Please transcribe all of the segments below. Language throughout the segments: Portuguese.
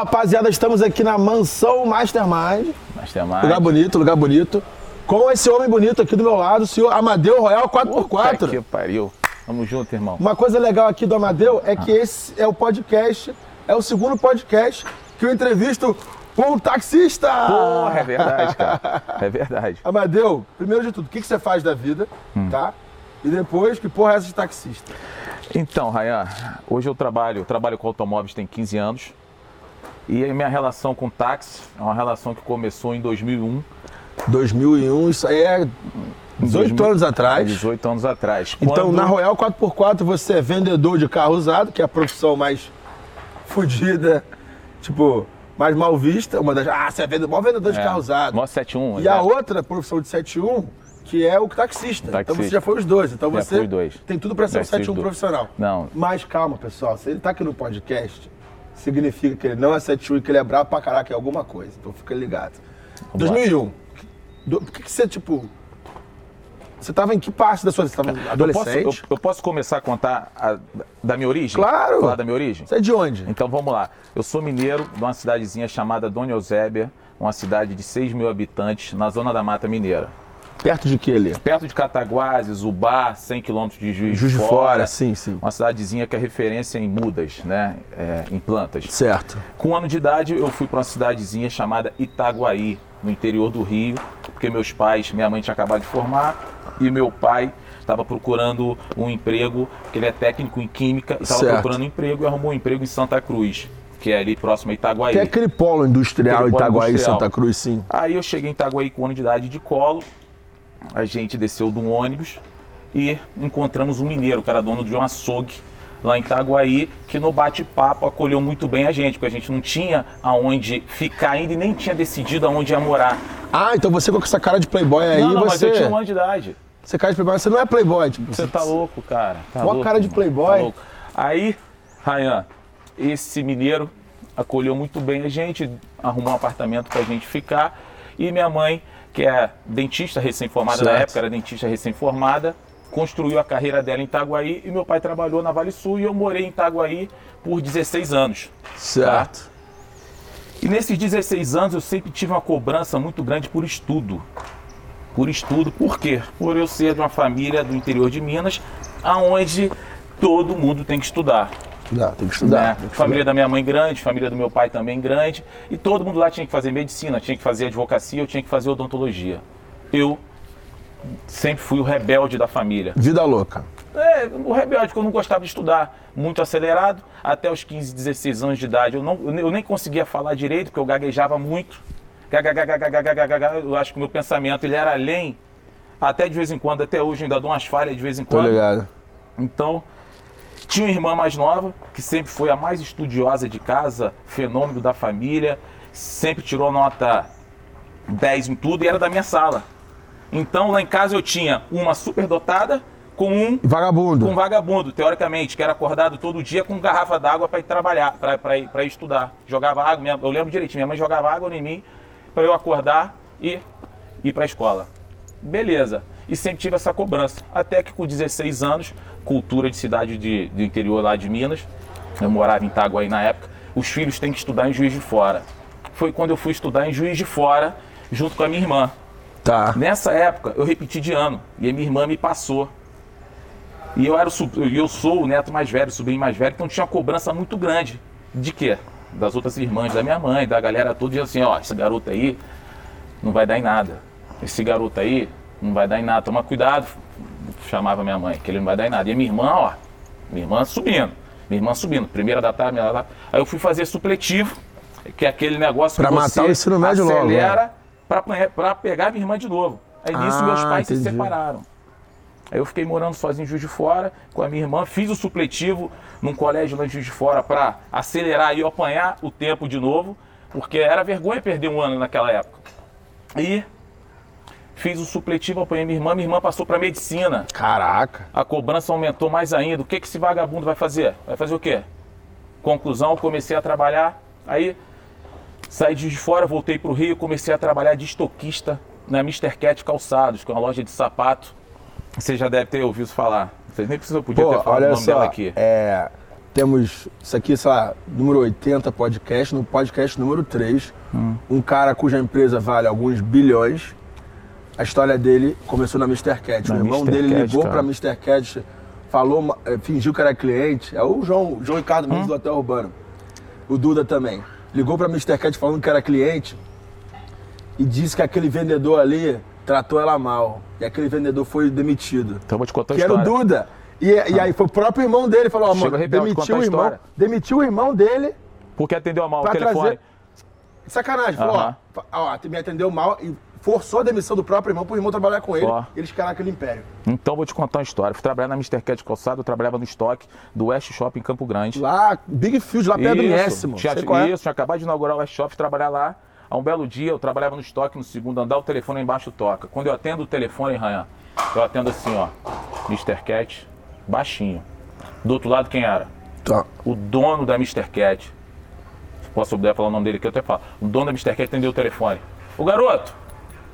rapaziada, estamos aqui na mansão Mastermind. Mastermind. Lugar bonito, lugar bonito. Com esse homem bonito aqui do meu lado, o senhor Amadeu Royal 4x4. Puta que pariu. Tamo junto, irmão. Uma coisa legal aqui do Amadeu é que esse é o podcast, é o segundo podcast que eu entrevisto um taxista. Porra, é verdade, cara. É verdade. Amadeu, primeiro de tudo, o que, que você faz da vida, tá? E depois, que porra é essa de taxista? Então, Rayan, hoje eu trabalho, trabalho com automóveis tem 15 anos. E a minha relação com táxi é uma relação que começou em 2001. 2001, isso aí é 18 2000 anos atrás. 18 anos atrás. Então, Quando- na Royal 4x4, você é vendedor de carro usado, que é a profissão mais fodida, tipo, mais mal vista. Uma das. Ah, você é vendedor, maior vendedor de É, carro usado. Mó 71. E a exato. outra profissão de 71, que é o taxista. Então Taxista. você já foi os dois. Então Já você dois. tem tudo pra ser um Já fui os 71 dois. profissional. Não. Mas calma, pessoal. Se ele tá aqui no podcast, significa que ele não é 71 e que ele é brabo pra caraca em alguma coisa. Então fica ligado. Vamos lá. 2001. Do- Por que, que você, tipo. Você tava em que parte da sua vida? Você tava Eu posso, adolescente? eu, eu posso começar a contar a- da minha origem? Claro. Falar da minha origem? Você é de onde? Então vamos lá. Eu sou mineiro de uma cidadezinha chamada Dona Eusébia, uma cidade de 6 mil habitantes, na zona da Mata Mineira. Perto de que ali? Perto de Cataguases, Zubá, 100 quilômetros de Juiz, Juiz de Fora, sim, sim. Uma cidadezinha que é referência em mudas, né? É, em plantas. Certo. Com um ano de idade, eu fui para uma cidadezinha chamada Itaguaí, no interior do Rio, porque meus pais, minha mãe tinha acabado de formar e meu pai estava procurando um emprego, que ele é técnico em química, estava procurando um emprego e arrumou um emprego em Santa Cruz, que é ali próximo a Itaguaí. Que é aquele polo industrial Aquele polo Itaguaí, industrial. Santa Cruz, sim. Aí eu cheguei em Itaguaí com um ano de idade de colo, a gente desceu de um ônibus e encontramos um mineiro, que era dono de um açougue lá em Itaguaí, que no bate-papo acolheu muito bem a gente, porque a gente não tinha aonde ficar ainda e nem tinha decidido aonde ia morar. Ah, então você com essa cara de playboy aí, não, não, mas você. eu tinha um ano de idade. Você cara de playboy, você não é playboy, tipo. Você tá louco, cara. Tá Mó louco, cara de irmão. playboy. Tá. Aí, Rayan, esse mineiro acolheu muito bem a gente, arrumou um apartamento pra gente ficar. E minha mãe, que é dentista recém-formada na época, era dentista recém-formada, construiu a carreira dela em Itaguaí e meu pai trabalhou na Vale Sul e eu morei em Itaguaí por 16 anos. Certo. E nesses 16 anos eu sempre tive uma cobrança muito grande por estudo. Por estudo, por quê? Por eu ser de uma família do interior de Minas, aonde todo mundo tem que estudar estudar, tem que estudar. Né? Tem que família da minha mãe grande, família do meu pai também grande. E todo mundo lá tinha que fazer medicina, tinha que fazer advocacia, eu tinha que fazer odontologia. Eu sempre fui o rebelde da família. Vida louca. É, o rebelde, porque eu não gostava de estudar, muito acelerado, até os 15, 16 anos de idade. Eu, não, eu nem conseguia falar direito, porque eu gaguejava muito. Eu acho que o meu pensamento ele era além, até de vez em quando, até hoje ainda dou umas falhas de vez em quando. Tô ligado. Então, tinha uma irmã mais nova, que sempre foi a mais estudiosa de casa, fenômeno da família, sempre tirou nota 10 em tudo e era da minha sala. Então, lá em casa eu tinha uma superdotada com um Vagabundo. com um vagabundo, teoricamente, que era acordado todo dia com garrafa d'água para ir trabalhar, para ir, pra ir estudar. Jogava água, minha- eu lembro direitinho, minha mãe jogava água em mim para eu acordar e ir para a escola. Beleza. E sempre tive essa cobrança. Até que com 16 anos, cultura de cidade de, do interior lá de Minas, eu morava em Itaguaí na época, os filhos têm que estudar em Juiz de Fora. Foi quando eu fui estudar em Juiz de Fora, junto com a minha irmã. Tá. Nessa época, eu repeti de ano e a minha irmã me passou. E eu, era o, eu sou o neto mais velho, o sobrinho mais velho, então tinha uma cobrança muito grande. De quê? Das outras irmãs da minha mãe, da galera toda, dizendo assim: ó, esse garoto aí não vai dar em nada. Esse garoto aí não vai dar em nada. Toma cuidado, chamava minha mãe, que ele não vai dar em nada. E a minha irmã, ó, minha irmã subindo. Minha irmã subindo, primeira da tarde, primeira da tarde. Aí eu fui fazer supletivo, que é aquele negócio Pra que matar você o ensino médio logo, né? acelera pra, pra pegar minha irmã de novo. Aí nisso Ah, meus pais se entendi. separaram. Aí eu fiquei morando sozinho em Juiz de Fora com a minha irmã, fiz o supletivo num colégio lá em Juiz de Fora para acelerar e apanhar o tempo de novo, porque era vergonha perder um ano naquela época. E fiz o supletivo, apanhei minha irmã, minha irmã passou para medicina. Caraca. A cobrança aumentou mais ainda. O que, que esse vagabundo vai fazer? Vai fazer o quê? Conclusão, comecei a trabalhar. Aí saí de fora, voltei para o Rio, comecei a trabalhar de estoquista na Mr. Cat Calçados, que é uma loja de sapato. Você já deve ter ouvido falar. Vocês nem precisam, podia Pô, ter falado o olha nome dela só, aqui. é, temos isso aqui, sei lá, número 80 podcast, no podcast número 3, um cara cuja empresa vale alguns bilhões. A história dele começou na Mr. Cat. Na o irmão Mr. dele Cat, ligou pra Mr. Cat, falou, eh, fingiu que era cliente. É o João, João Ricardo Mendes do Hotel Urbano. O Duda também. Ligou pra Mr. Cat falando que era cliente e disse que aquele vendedor ali tratou ela mal. E aquele vendedor foi demitido. Então vou te contar a Que era o história. Duda. E, e aí foi o próprio irmão dele, falou, ó, mano, demitiu o irmão. história. Demitiu o irmão dele Porque atendeu mal o telefone. trazer. Sacanagem, falou, Aham. ó, ó, me atendeu mal e forçou a demissão do próprio irmão pro irmão trabalhar com ele. Eles ficaram naquele império. Então vou te contar uma história. Fui trabalhar na Mr. Cat Calçado, eu trabalhava no estoque do West Shopping em Campo Grande. Lá, Big Field, lá perto do Nésimo. Tinha, é. isso, tinha acabado de inaugurar o West Shop, trabalhar lá. Há um belo dia, eu trabalhava no estoque no segundo andar, o telefone embaixo toca. Quando eu atendo o telefone, Ryan, eu atendo assim, ó, Mr. Cat, baixinho. Do outro lado, quem era? Tá. O dono da Mr. Cat. Se posso puder falar o nome dele aqui, eu até falo. O dono da Mr. Cat atendeu o telefone. Ô garoto,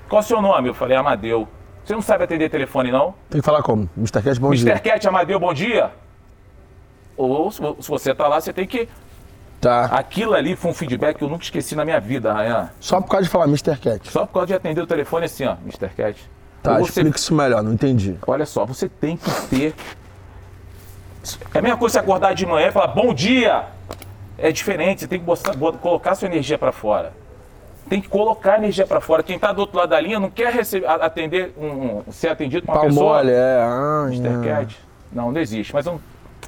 qual é o seu nome? Eu falei, Amadeu. Você não sabe atender telefone, não? Tem que falar como? Mr. Cat, bom Mr. dia. Cat, Amadeu, bom dia. Ou se vo- se você tá lá, você tem que Tá. Aquilo ali foi um feedback que eu nunca esqueci na minha vida, Rayan. Só por causa de falar Mr. Cat. Só por causa de atender o telefone assim, ó, Mr. Cat. Tá, você, explica isso melhor, não entendi. olha só, você tem que ter. É a mesma coisa você acordar de manhã e falar bom dia. É diferente, você tem que botar- bot- colocar sua energia para fora. Tem que colocar energia para fora. Quem tá do outro lado da linha não quer receber, atender um, um- ser atendido por uma Pau pessoa. é. Ah, Mr. é. Cat. Não, não existe. Mas um,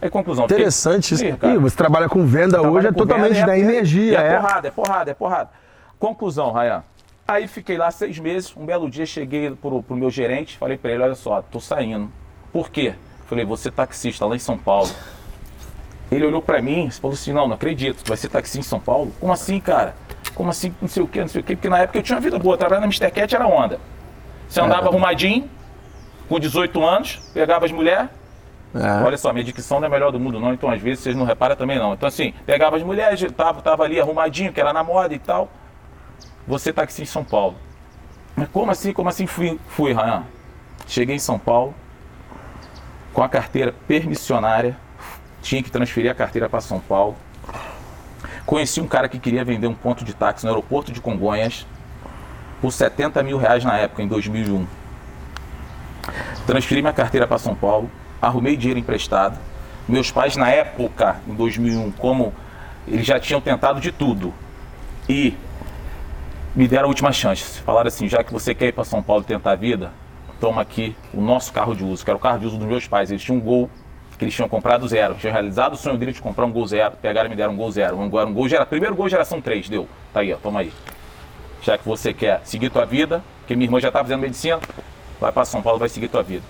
é conclusão. Interessante isso. Ih, você trabalha com venda hoje, é com totalmente venda, da é- energia. É, É, porrada, é porrada, é porrada. Conclusão, Rayan. Aí fiquei lá seis meses, um belo dia cheguei pro, pro meu gerente, falei pra ele, olha só, tô saindo. Por quê? Falei, você é taxista lá em São Paulo. Ele olhou pra mim e falou assim, não, não acredito, tu vai ser taxista em São Paulo? Como assim, cara? Como assim, não sei o quê, não sei o quê? Porque na época eu tinha uma vida boa, trabalhar na Mr. Cat era onda. Você andava arrumadinho, com 18 anos, pegava as mulheres, É. Olha só, minha dicção não é a melhor do mundo, não, então às vezes vocês não reparam também não. Então assim, pegava as mulheres, tava, tava ali arrumadinho, que era na moda e tal. Você tá aqui em São Paulo. Mas como assim, como assim fui, fui Ryan? Cheguei em São Paulo com a carteira permissionária, tinha que transferir a carteira para São Paulo. Conheci um cara que queria vender um ponto de táxi no aeroporto de Congonhas por 70 mil reais na época, em 2001. Transferi minha carteira para São Paulo, arrumei dinheiro emprestado. Meus pais, na época, em 2001, como eles já tinham tentado de tudo e me deram a última chance. Falaram assim: já que você quer ir para São Paulo tentar a vida, toma aqui o nosso carro de uso, que era o carro de uso dos meus pais. Eles tinham um gol que eles tinham comprado zero. Tinham realizado o sonho deles de comprar um gol zero. Pegaram e me deram um gol zero. Um, gol- um gol gera, primeiro gol geração 3, deu. Tá aí, ó, toma aí. Já que você quer seguir tua vida, que minha irmã já está fazendo medicina, vai para São Paulo, vai seguir tua vida.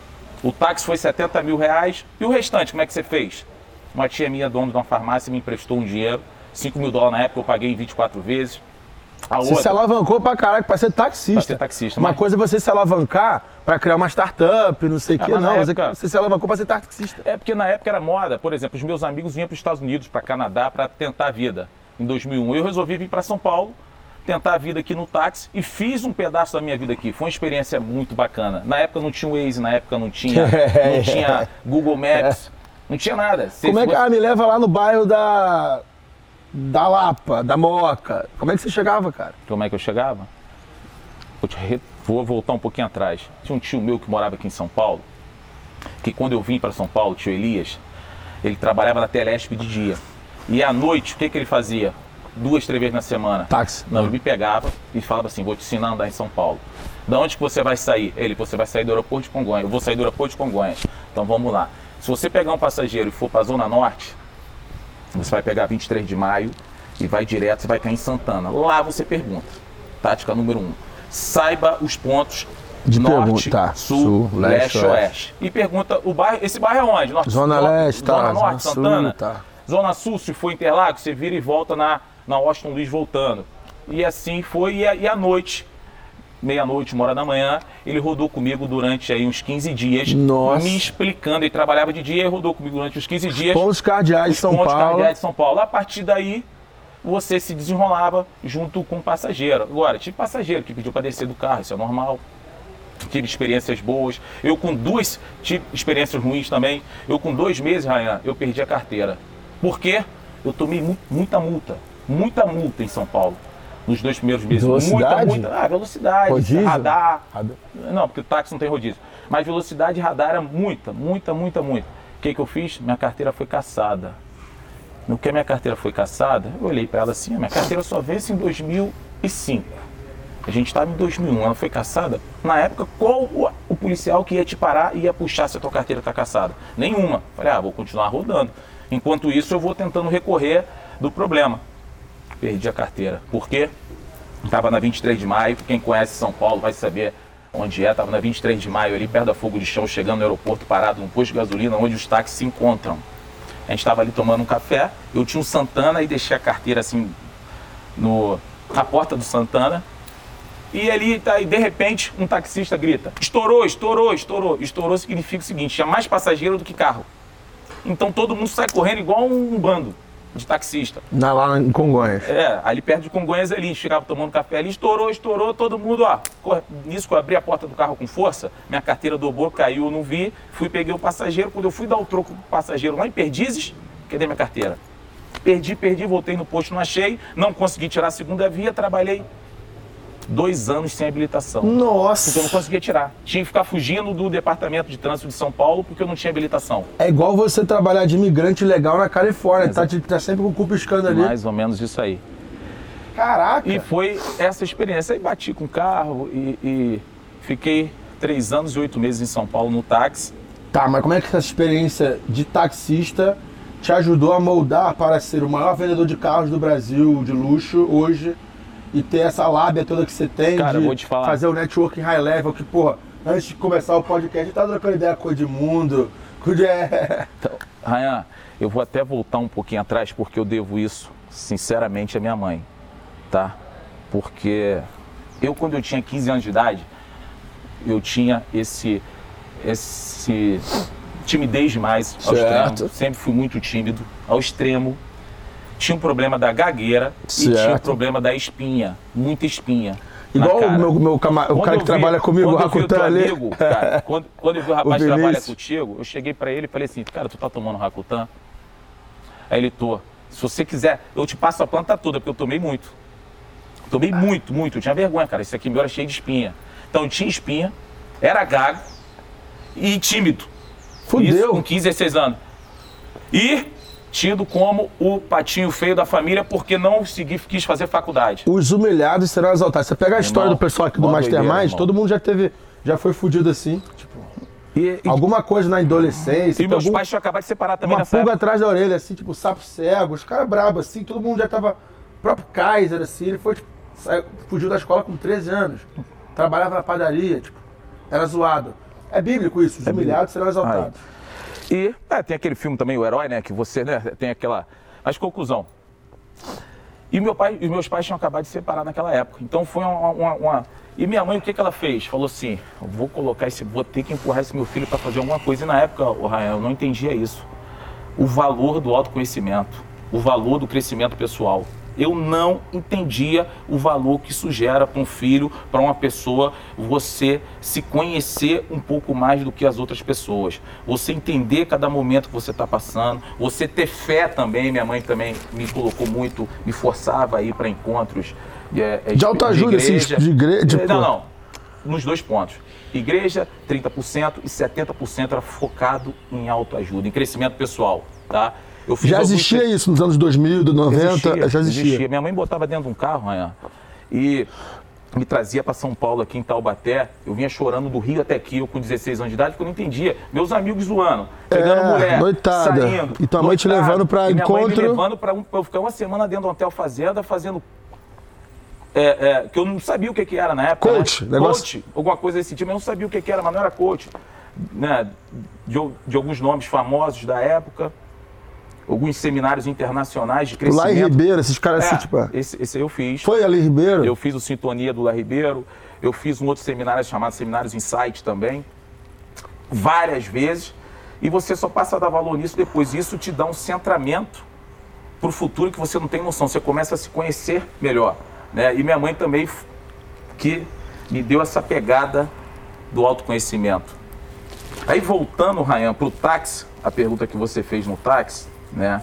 O táxi foi 70 mil reais. E o restante, como é que você fez? Uma tia minha, dona de uma farmácia, me emprestou um dinheiro. 5 mil dólares na época, eu paguei em 24 vezes. A Você se alavancou pra caralho pra ser taxista. Pra ser taxista, Uma mas- coisa é você se alavancar pra criar uma startup, não sei o Ah, quê. Não, você, época- você se alavancou pra ser taxista. É porque na época era moda, por exemplo, os meus amigos vinham para os Estados Unidos, para Canadá, para tentar a vida em 2001. Eu resolvi vir para São Paulo, tentar a vida aqui no táxi e fiz um pedaço da minha vida aqui. Foi uma experiência muito bacana. Na época não tinha o Waze, na época não tinha, não tinha Google Maps, não tinha nada. Se Como é que. Ah, me leva lá no bairro da. Da Lapa, da Moca. Como é que você chegava, cara? Como é que eu chegava? Re- vou voltar um pouquinho atrás. Tinha um tio meu que morava aqui em São Paulo, que quando eu vim para São Paulo, tio Elias, ele trabalhava na Telesp de dia. E à noite, o que, que ele fazia? Duas, três vezes na semana. Táxi. Não, ele me pegava e falava assim, vou te ensinar a andar em São Paulo. Da onde que você vai sair? Ele, você vai sair do aeroporto de Congonhas. Eu vou sair do aeroporto de Congonhas. Então vamos lá. Se você pegar um passageiro e for para a Zona Norte, você vai pegar 23 de maio e vai direto, você vai cair em Santana. Lá você pergunta. Tática número 1. Um, saiba os pontos De norte, pergunta, tá. sul, Sul, leste, leste, oeste. E pergunta o bairro, esse bairro é onde? Norte, Zona norte, leste, tá. Zona norte, Zona sul, Santana. tá. Zona sul, se for Interlagos, você vira e volta na, na Washington Luiz voltando. E assim foi, e, e à noite, meia-noite, uma hora da manhã, ele rodou comigo durante aí uns 15 dias, Nossa. me explicando. Ele trabalhava de dia e rodou comigo durante uns 15 dias Pontos cardeais de São pontos Paulo. cardeais de São Paulo. A partir daí, você se desenrolava junto com o passageiro. Agora, tive passageiro que pediu para descer do carro, isso é normal. Tive experiências boas. Eu com duas, tive experiências ruins também. Eu com dois meses, Rayan, eu perdi a carteira. Por quê? Eu tomei mu muita multa. Muita multa em São Paulo. Nos dois primeiros meses. Velocidade? Muita, muita. Ah, velocidade, Rodízio? radar. Radar. Não, porque o táxi não tem rodízio. Mas velocidade e radar era muita, muita, muita, muita. O que, que eu fiz? Minha carteira foi caçada. No que a minha carteira foi caçada, eu olhei para ela assim, a minha carteira só vence em 2005. A gente estava em 2001, ela foi caçada. Na época, qual o, o policial que ia te parar e ia puxar se a tua carteira está caçada? Nenhuma. Falei, ah, vou continuar rodando. Enquanto isso, eu vou tentando recorrer do problema. Perdi a carteira. Por quê? Estava na 23 de maio, quem conhece São Paulo vai saber onde é. Estava na 23 de maio, ali perto da Fogo de Chão, chegando no aeroporto, parado num posto de gasolina, onde os táxis se encontram. A gente estava ali tomando um café, eu tinha um Santana e deixei a carteira assim no, na porta do Santana. E ali, tá, e de repente, um taxista grita: estourou, estourou, estourou. Estourou significa o seguinte: tinha mais passageiro do que carro. Então todo mundo sai correndo igual um bando de taxista. Na, lá em Congonhas. É, ali perto de Congonhas ali, chegava tomando café ali, estourou, estourou, todo mundo, ó. corre. Nisso que eu abri a porta do carro com força, minha carteira dobrou, caiu, eu não vi, fui, peguei o passageiro, quando eu fui dar o troco pro passageiro lá em Perdizes, cadê minha carteira? Perdi, perdi, voltei no posto, não achei, não consegui tirar a segunda via, trabalhei dois anos sem habilitação. Porque eu não Nossa. conseguia tirar. Tinha que ficar fugindo do departamento de trânsito de São Paulo porque eu não tinha habilitação. É igual você trabalhar de imigrante legal na Califórnia. Tá, tá sempre com o cu piscando ali. Mais ou menos isso aí. Caraca. E foi essa experiência. Aí bati com o carro e, e fiquei três anos e oito meses em São Paulo no táxi. Tá, mas como é que essa experiência de taxista te ajudou a moldar para ser o maior vendedor de carros do Brasil de luxo hoje e ter essa lábia toda que você tem Cara, de vou te falar. fazer o networking high level que, porra, antes de começar o podcast, tá trocando ideia com o Edmundo, com o. Então, Rayan, eu vou até voltar um pouquinho atrás porque eu devo isso, sinceramente, à minha mãe, tá? Porque eu, quando eu tinha 15 anos de idade, eu tinha esse, esse timidez demais ao Certo. extremo. Sempre fui muito tímido, ao extremo. Tinha um problema da gagueira e tinha o Certo. problema da espinha, muita espinha. Igual o meu, meu cama- o cara que vi- trabalha comigo, o o Rakutan ali. amigo, cara, quando, quando eu vi o rapaz que trabalha contigo, eu cheguei pra ele e falei assim, cara, tu tá tomando Rakutan? Aí ele, tô. Se você quiser, eu te passo a planta toda, porque eu tomei muito. Tomei muito, muito. Eu tinha vergonha, cara. Esse aqui meu era cheio de espinha. Então eu tinha espinha, era gago e tímido. Fudeu. Isso com 15, 16 anos. E tido como o patinho feio da família porque não segui, quis fazer faculdade. Os humilhados serão exaltados. Você pega a história Irmão, do pessoal aqui do Mastermind, doideira, irmão. todo mundo já teve, já foi fudido assim. Tipo, E, e, alguma coisa na adolescência. e meus algum- pais tinham acabado de separar também uma nessa pulga atrás da orelha, assim, tipo, sapo cego, os caras brabos, assim, todo mundo já tava. O próprio Kaiser, assim, ele foi, tipo, saiu- fugiu da escola com 13 anos. Trabalhava na padaria, tipo, era zoado. É bíblico isso, os humilhados serão exaltados. E é, tem aquele filme também, O Herói, né? Que você né, tem aquela. Mas conclusão. E meu pai, e meus pais tinham acabado de separar naquela época. Então foi uma. uma- uma- E minha mãe, o que, que ela fez? Falou assim: vou colocar esse. Vou ter que empurrar esse meu filho para fazer alguma coisa. E na época, o Rael, eu não entendia isso. O valor do autoconhecimento, o valor do crescimento pessoal. Eu não entendia o valor que isso gera para um filho, para uma pessoa, você se conhecer um pouco mais do que as outras pessoas. Você entender cada momento que você está passando, você ter fé também. Minha mãe também me colocou muito, me forçava a ir para encontros é, é, De autoajuda, assim, de igre- de, É, não, não. Nos dois pontos. Igreja, 30% e 70% era focado em autoajuda, em crescimento pessoal, tá? Já alguns existia tre- isso nos anos 2000, do 90, já existia. Minha mãe botava dentro de um carro, Rayan, e me trazia para São Paulo, aqui em Taubaté. Eu vinha chorando do Rio até aqui, eu com 16 anos de idade, porque eu não entendia. Meus amigos zoando, pegando É, mulher, noitada. saindo. E tua mãe te levando pra E minha mãe encontro. me levando para um, eu ficar uma semana dentro do hotel fazenda, fazendo é, é, que eu não sabia o que, que era na época. Coach, né? negócio- Coach, alguma coisa desse tipo, eu não sabia o que, que era, mas não era coach. Né? De, de alguns nomes famosos da época, alguns seminários internacionais de crescimento. Lai Ribeiro, esses caras É, assim, tipo. esse, esse eu fiz. Foi ali Ribeiro? Eu fiz o Sintonia do Lá Ribeiro, eu fiz um outro seminário chamado Seminários Insight também, várias vezes, e você só passa a dar valor nisso depois. Isso te dá um centramento para o futuro que você não tem noção, você começa a se conhecer melhor. Né? E minha mãe também, que me deu essa pegada do autoconhecimento. Aí voltando, Rayan, para o táxi, a pergunta que você fez no táxi, né?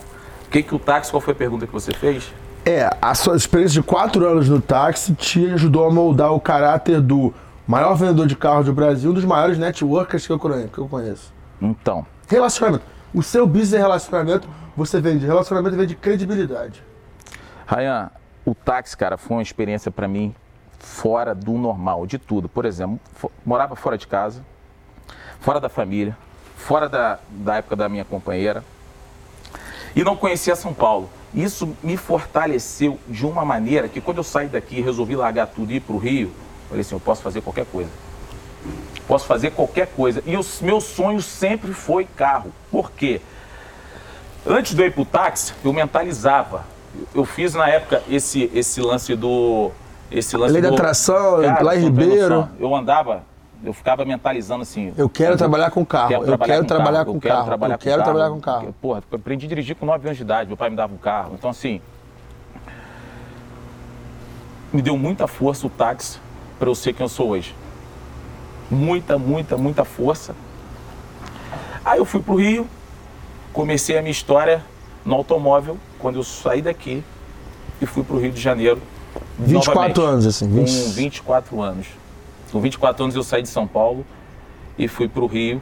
que, que o táxi, qual foi a pergunta que você fez? É, a sua experiência de quatro anos no táxi te ajudou a moldar o caráter do maior vendedor de carros do Brasil, um dos maiores networkers que eu conheço. Então, Relacionamento. O seu business é relacionamento, você vende relacionamento vende credibilidade. Rayan, o táxi, cara, foi uma experiência pra mim fora do normal, de tudo. Por exemplo, morava fora de casa, fora da família, fora da, da época da minha companheira e não conhecia São Paulo. Isso me fortaleceu de uma maneira que quando eu saí daqui e resolvi largar tudo e ir pro Rio, falei assim, eu posso fazer qualquer coisa. Posso fazer qualquer coisa. E o meu sonho sempre foi carro. Por quê? Antes de eu ir pro táxi, eu mentalizava. Eu fiz na época esse, esse lance do. Esse lance Lei da do- atração, Cara, lá em Ribeiro. noção. Eu andava, eu ficava mentalizando assim. Eu quero trabalhar com carro. eu quero trabalhar com carro. eu quero trabalhar com carro. Porra, aprendi a dirigir com 9 anos de idade, meu pai me dava um carro. Então, assim. Me deu muita força o táxi para eu ser quem eu sou hoje. Muita, muita, muita força. Aí eu fui pro Rio, comecei a minha história no automóvel quando eu saí daqui e fui pro Rio de Janeiro. 24 novamente, anos, assim, Com 20. 24 anos. Com 24 anos eu saí de São Paulo e fui pro Rio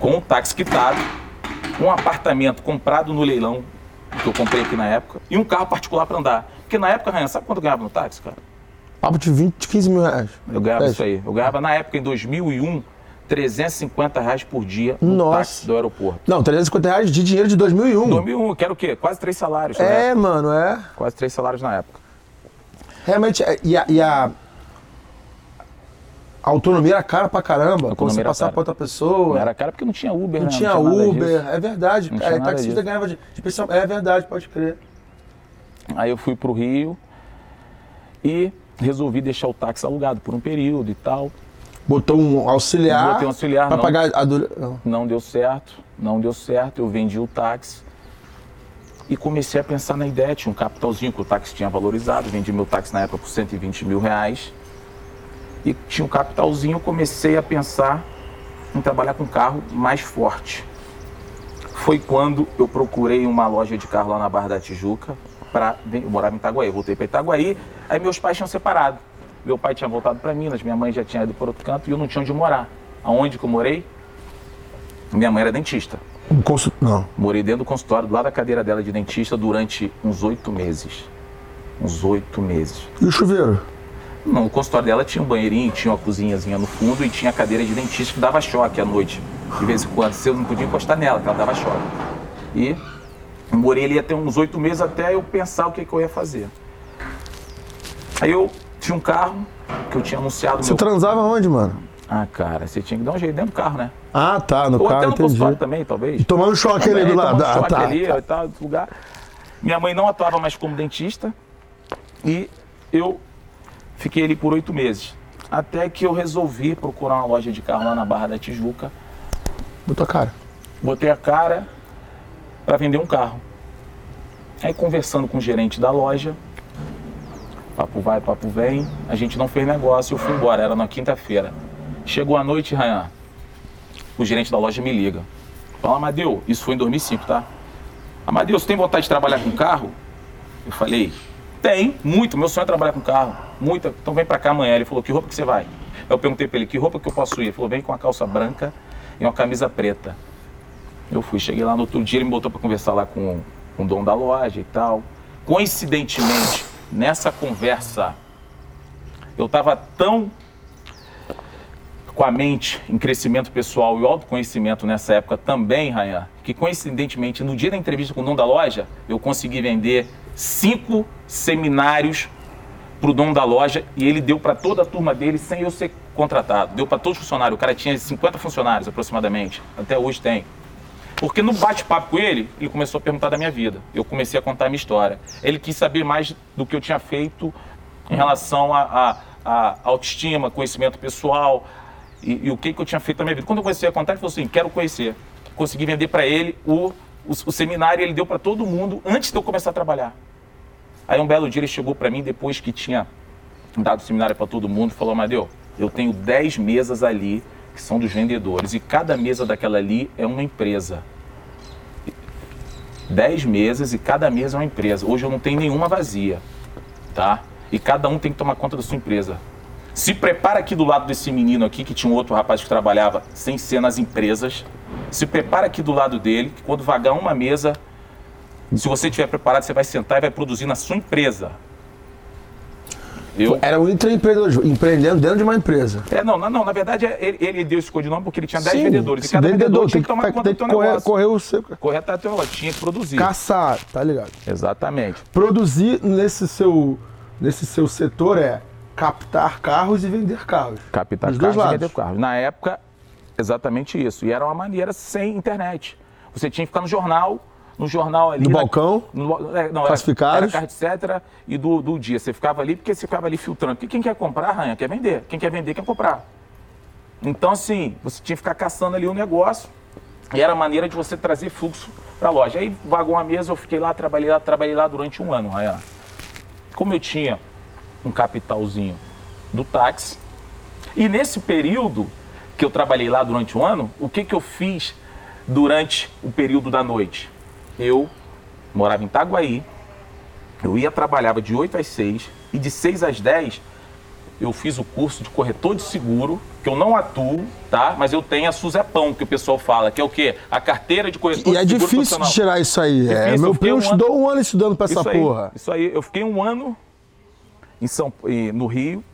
com um táxi quitado, um apartamento comprado no leilão que eu comprei aqui na época e um carro particular para andar. Porque na época, Ryan, sabe quanto eu ganhava no táxi, cara? Papo de 20, 15 mil reais. Eu ganhava É. isso aí. Eu ganhava na época, em 2001, 350 reais por dia no Nossa. táxi do aeroporto. Não, 350 reais de dinheiro de 2001. 2001, eu quero o quê? Quase três salários. É, mano, é. Quase três salários na época. Realmente, é, e a, e a- a autonomia era cara pra caramba. Quando você passava pra outra pessoa. Não era cara porque não tinha Uber, Não né? tinha nada Uber, é verdade. Não cara. tinha nada taxista disso. ganhava de, de pensão- É verdade, pode crer. Aí eu fui pro Rio e resolvi deixar o táxi alugado por um período e tal. Botou um auxiliar. Botei um auxiliar, pra não. pagar a dura... não. Não deu certo, não deu certo. Eu vendi o táxi e comecei a pensar na ideia. Tinha um capitalzinho que o táxi tinha valorizado. Vendi meu táxi na época por 120 mil reais. E tinha um capitalzinho. Comecei a pensar em trabalhar com carro mais forte. Foi quando eu procurei uma loja de carro lá na Barra da Tijuca. Eu morava em Itaguaí. Voltei para Itaguaí. Aí meus pais tinham separado. Meu pai tinha voltado para Minas, minha mãe já tinha ido para outro canto e eu não tinha onde morar. Aonde que eu morei? Minha mãe era dentista. Um. Não. Morei dentro do consultório, do lado da cadeira dela de dentista, durante uns oito meses. Uns oito meses. E o chuveiro? Não, o consultório dela tinha um banheirinho, tinha uma cozinhazinha no fundo e tinha a cadeira de dentista que dava choque à noite. De vez em quando, você não podia encostar nela, que ela dava choque. E morei ali até uns oito meses até eu pensar o que, que eu ia fazer. Aí eu tinha um carro que eu tinha anunciado Você meu... transava onde, mano? Ah, cara, você tinha que dar um jeito dentro do carro, né? Ah, tá, no Ou até carro, no entendi. consultório também, talvez. Tomando choque ali Também, do lado. Ah, choque tá. ali e tal, outro lugar. Minha mãe não atuava mais como dentista e eu fiquei ali por oito meses. Até que eu resolvi procurar uma loja de carro lá na Barra da Tijuca. Botou a cara. Botei a cara para vender um carro. Aí conversando com o gerente da loja, papo vai, papo vem, a gente não fez negócio, eu fui embora, era na quinta-feira. Chegou a noite, Rayan, o gerente da loja me liga. Fala, Amadeu, isso foi em 2005, tá? Amadeu, você tem vontade de trabalhar com carro? Eu falei, tem, muito, meu sonho é trabalhar com carro, muita, então vem pra cá amanhã. Ele falou, que roupa que você vai? Eu perguntei pra ele, que roupa que eu posso ir? Ele falou, vem com uma calça branca e uma camisa preta. Eu fui, cheguei lá no outro dia, ele me botou para conversar lá com, com o dono da loja e tal. Coincidentemente, nessa conversa, eu estava tão com a mente em crescimento pessoal e autoconhecimento nessa época também, Rayan, que coincidentemente, no dia da entrevista com o dono da loja, eu consegui vender cinco seminários para o dono da loja e ele deu para toda a turma dele sem eu ser contratado. Deu para todos os funcionários. O cara tinha 50 funcionários aproximadamente. Até hoje tem. Porque no bate-papo com ele, ele começou a perguntar da minha vida. Eu comecei a contar a minha história. Ele quis saber mais do que eu tinha feito em relação a, a, a autoestima, conhecimento pessoal e, e o que, que eu tinha feito na minha vida. Quando eu comecei a contar, ele falou assim: quero conhecer. Consegui vender para ele o, o, o seminário, ele deu para todo mundo antes de eu começar a trabalhar. Aí um belo dia ele chegou para mim, depois que tinha dado seminário para todo mundo, falou: Amadeu, eu tenho 10 mesas ali que são dos vendedores e cada mesa daquela ali é uma empresa. 10 mesas e cada mesa é uma empresa. Hoje eu não tenho nenhuma vazia, tá? E cada um tem que tomar conta da sua empresa. Se prepara aqui do lado desse menino aqui, que tinha um outro rapaz que trabalhava sem ser nas empresas. Se prepara aqui do lado dele, que quando vagar uma mesa, se você estiver preparado, você vai sentar e vai produzir na sua empresa. Eu... Era um intraempreendedor, empreendendo dentro de uma empresa. É, não, não, não na verdade é, ele, ele deu esse codinome porque ele tinha 10 vendedores. E cada vendedor, tinha que tomar conta do teu correr, negócio. Correr o seu... Correr até o teu negócio, tinha que produzir. Caçar, tá ligado? Exatamente. Produzir nesse seu, nesse seu setor é captar carros e vender carros. Captar Dos carros e vender carros. Na época, exatamente isso. E era uma maneira sem internet. Você tinha que ficar no jornal, no jornal ali. No na- balcão? no- é, não, Classificados? Era, era etc. E do, do dia. Você ficava ali porque você ficava ali filtrando. Porque quem quer comprar, Ranha, quer vender. Quem quer vender, quer comprar. Então, assim, você tinha que ficar caçando ali o negócio. E era a maneira de você trazer fluxo para a loja. Aí vagou uma mesa, eu fiquei lá, trabalhei lá, trabalhei lá durante um ano, Ranha. Como eu tinha um capitalzinho do táxi, e nesse período que eu trabalhei lá durante um ano, o que, que eu fiz durante o período da noite? Eu morava em Itaguaí, eu ia trabalhava de 8 às 6 e de 6 às 10 eu fiz o curso de corretor de seguro, que eu não atuo, tá? Mas eu tenho a Suzepão, que o pessoal fala, que é o quê? A carteira de corretor E é de seguro difícil de tirar isso aí. é. Meu primo um estudou um ano estudando pra essa isso aí, porra. Isso aí, eu fiquei um ano em São, no Rio,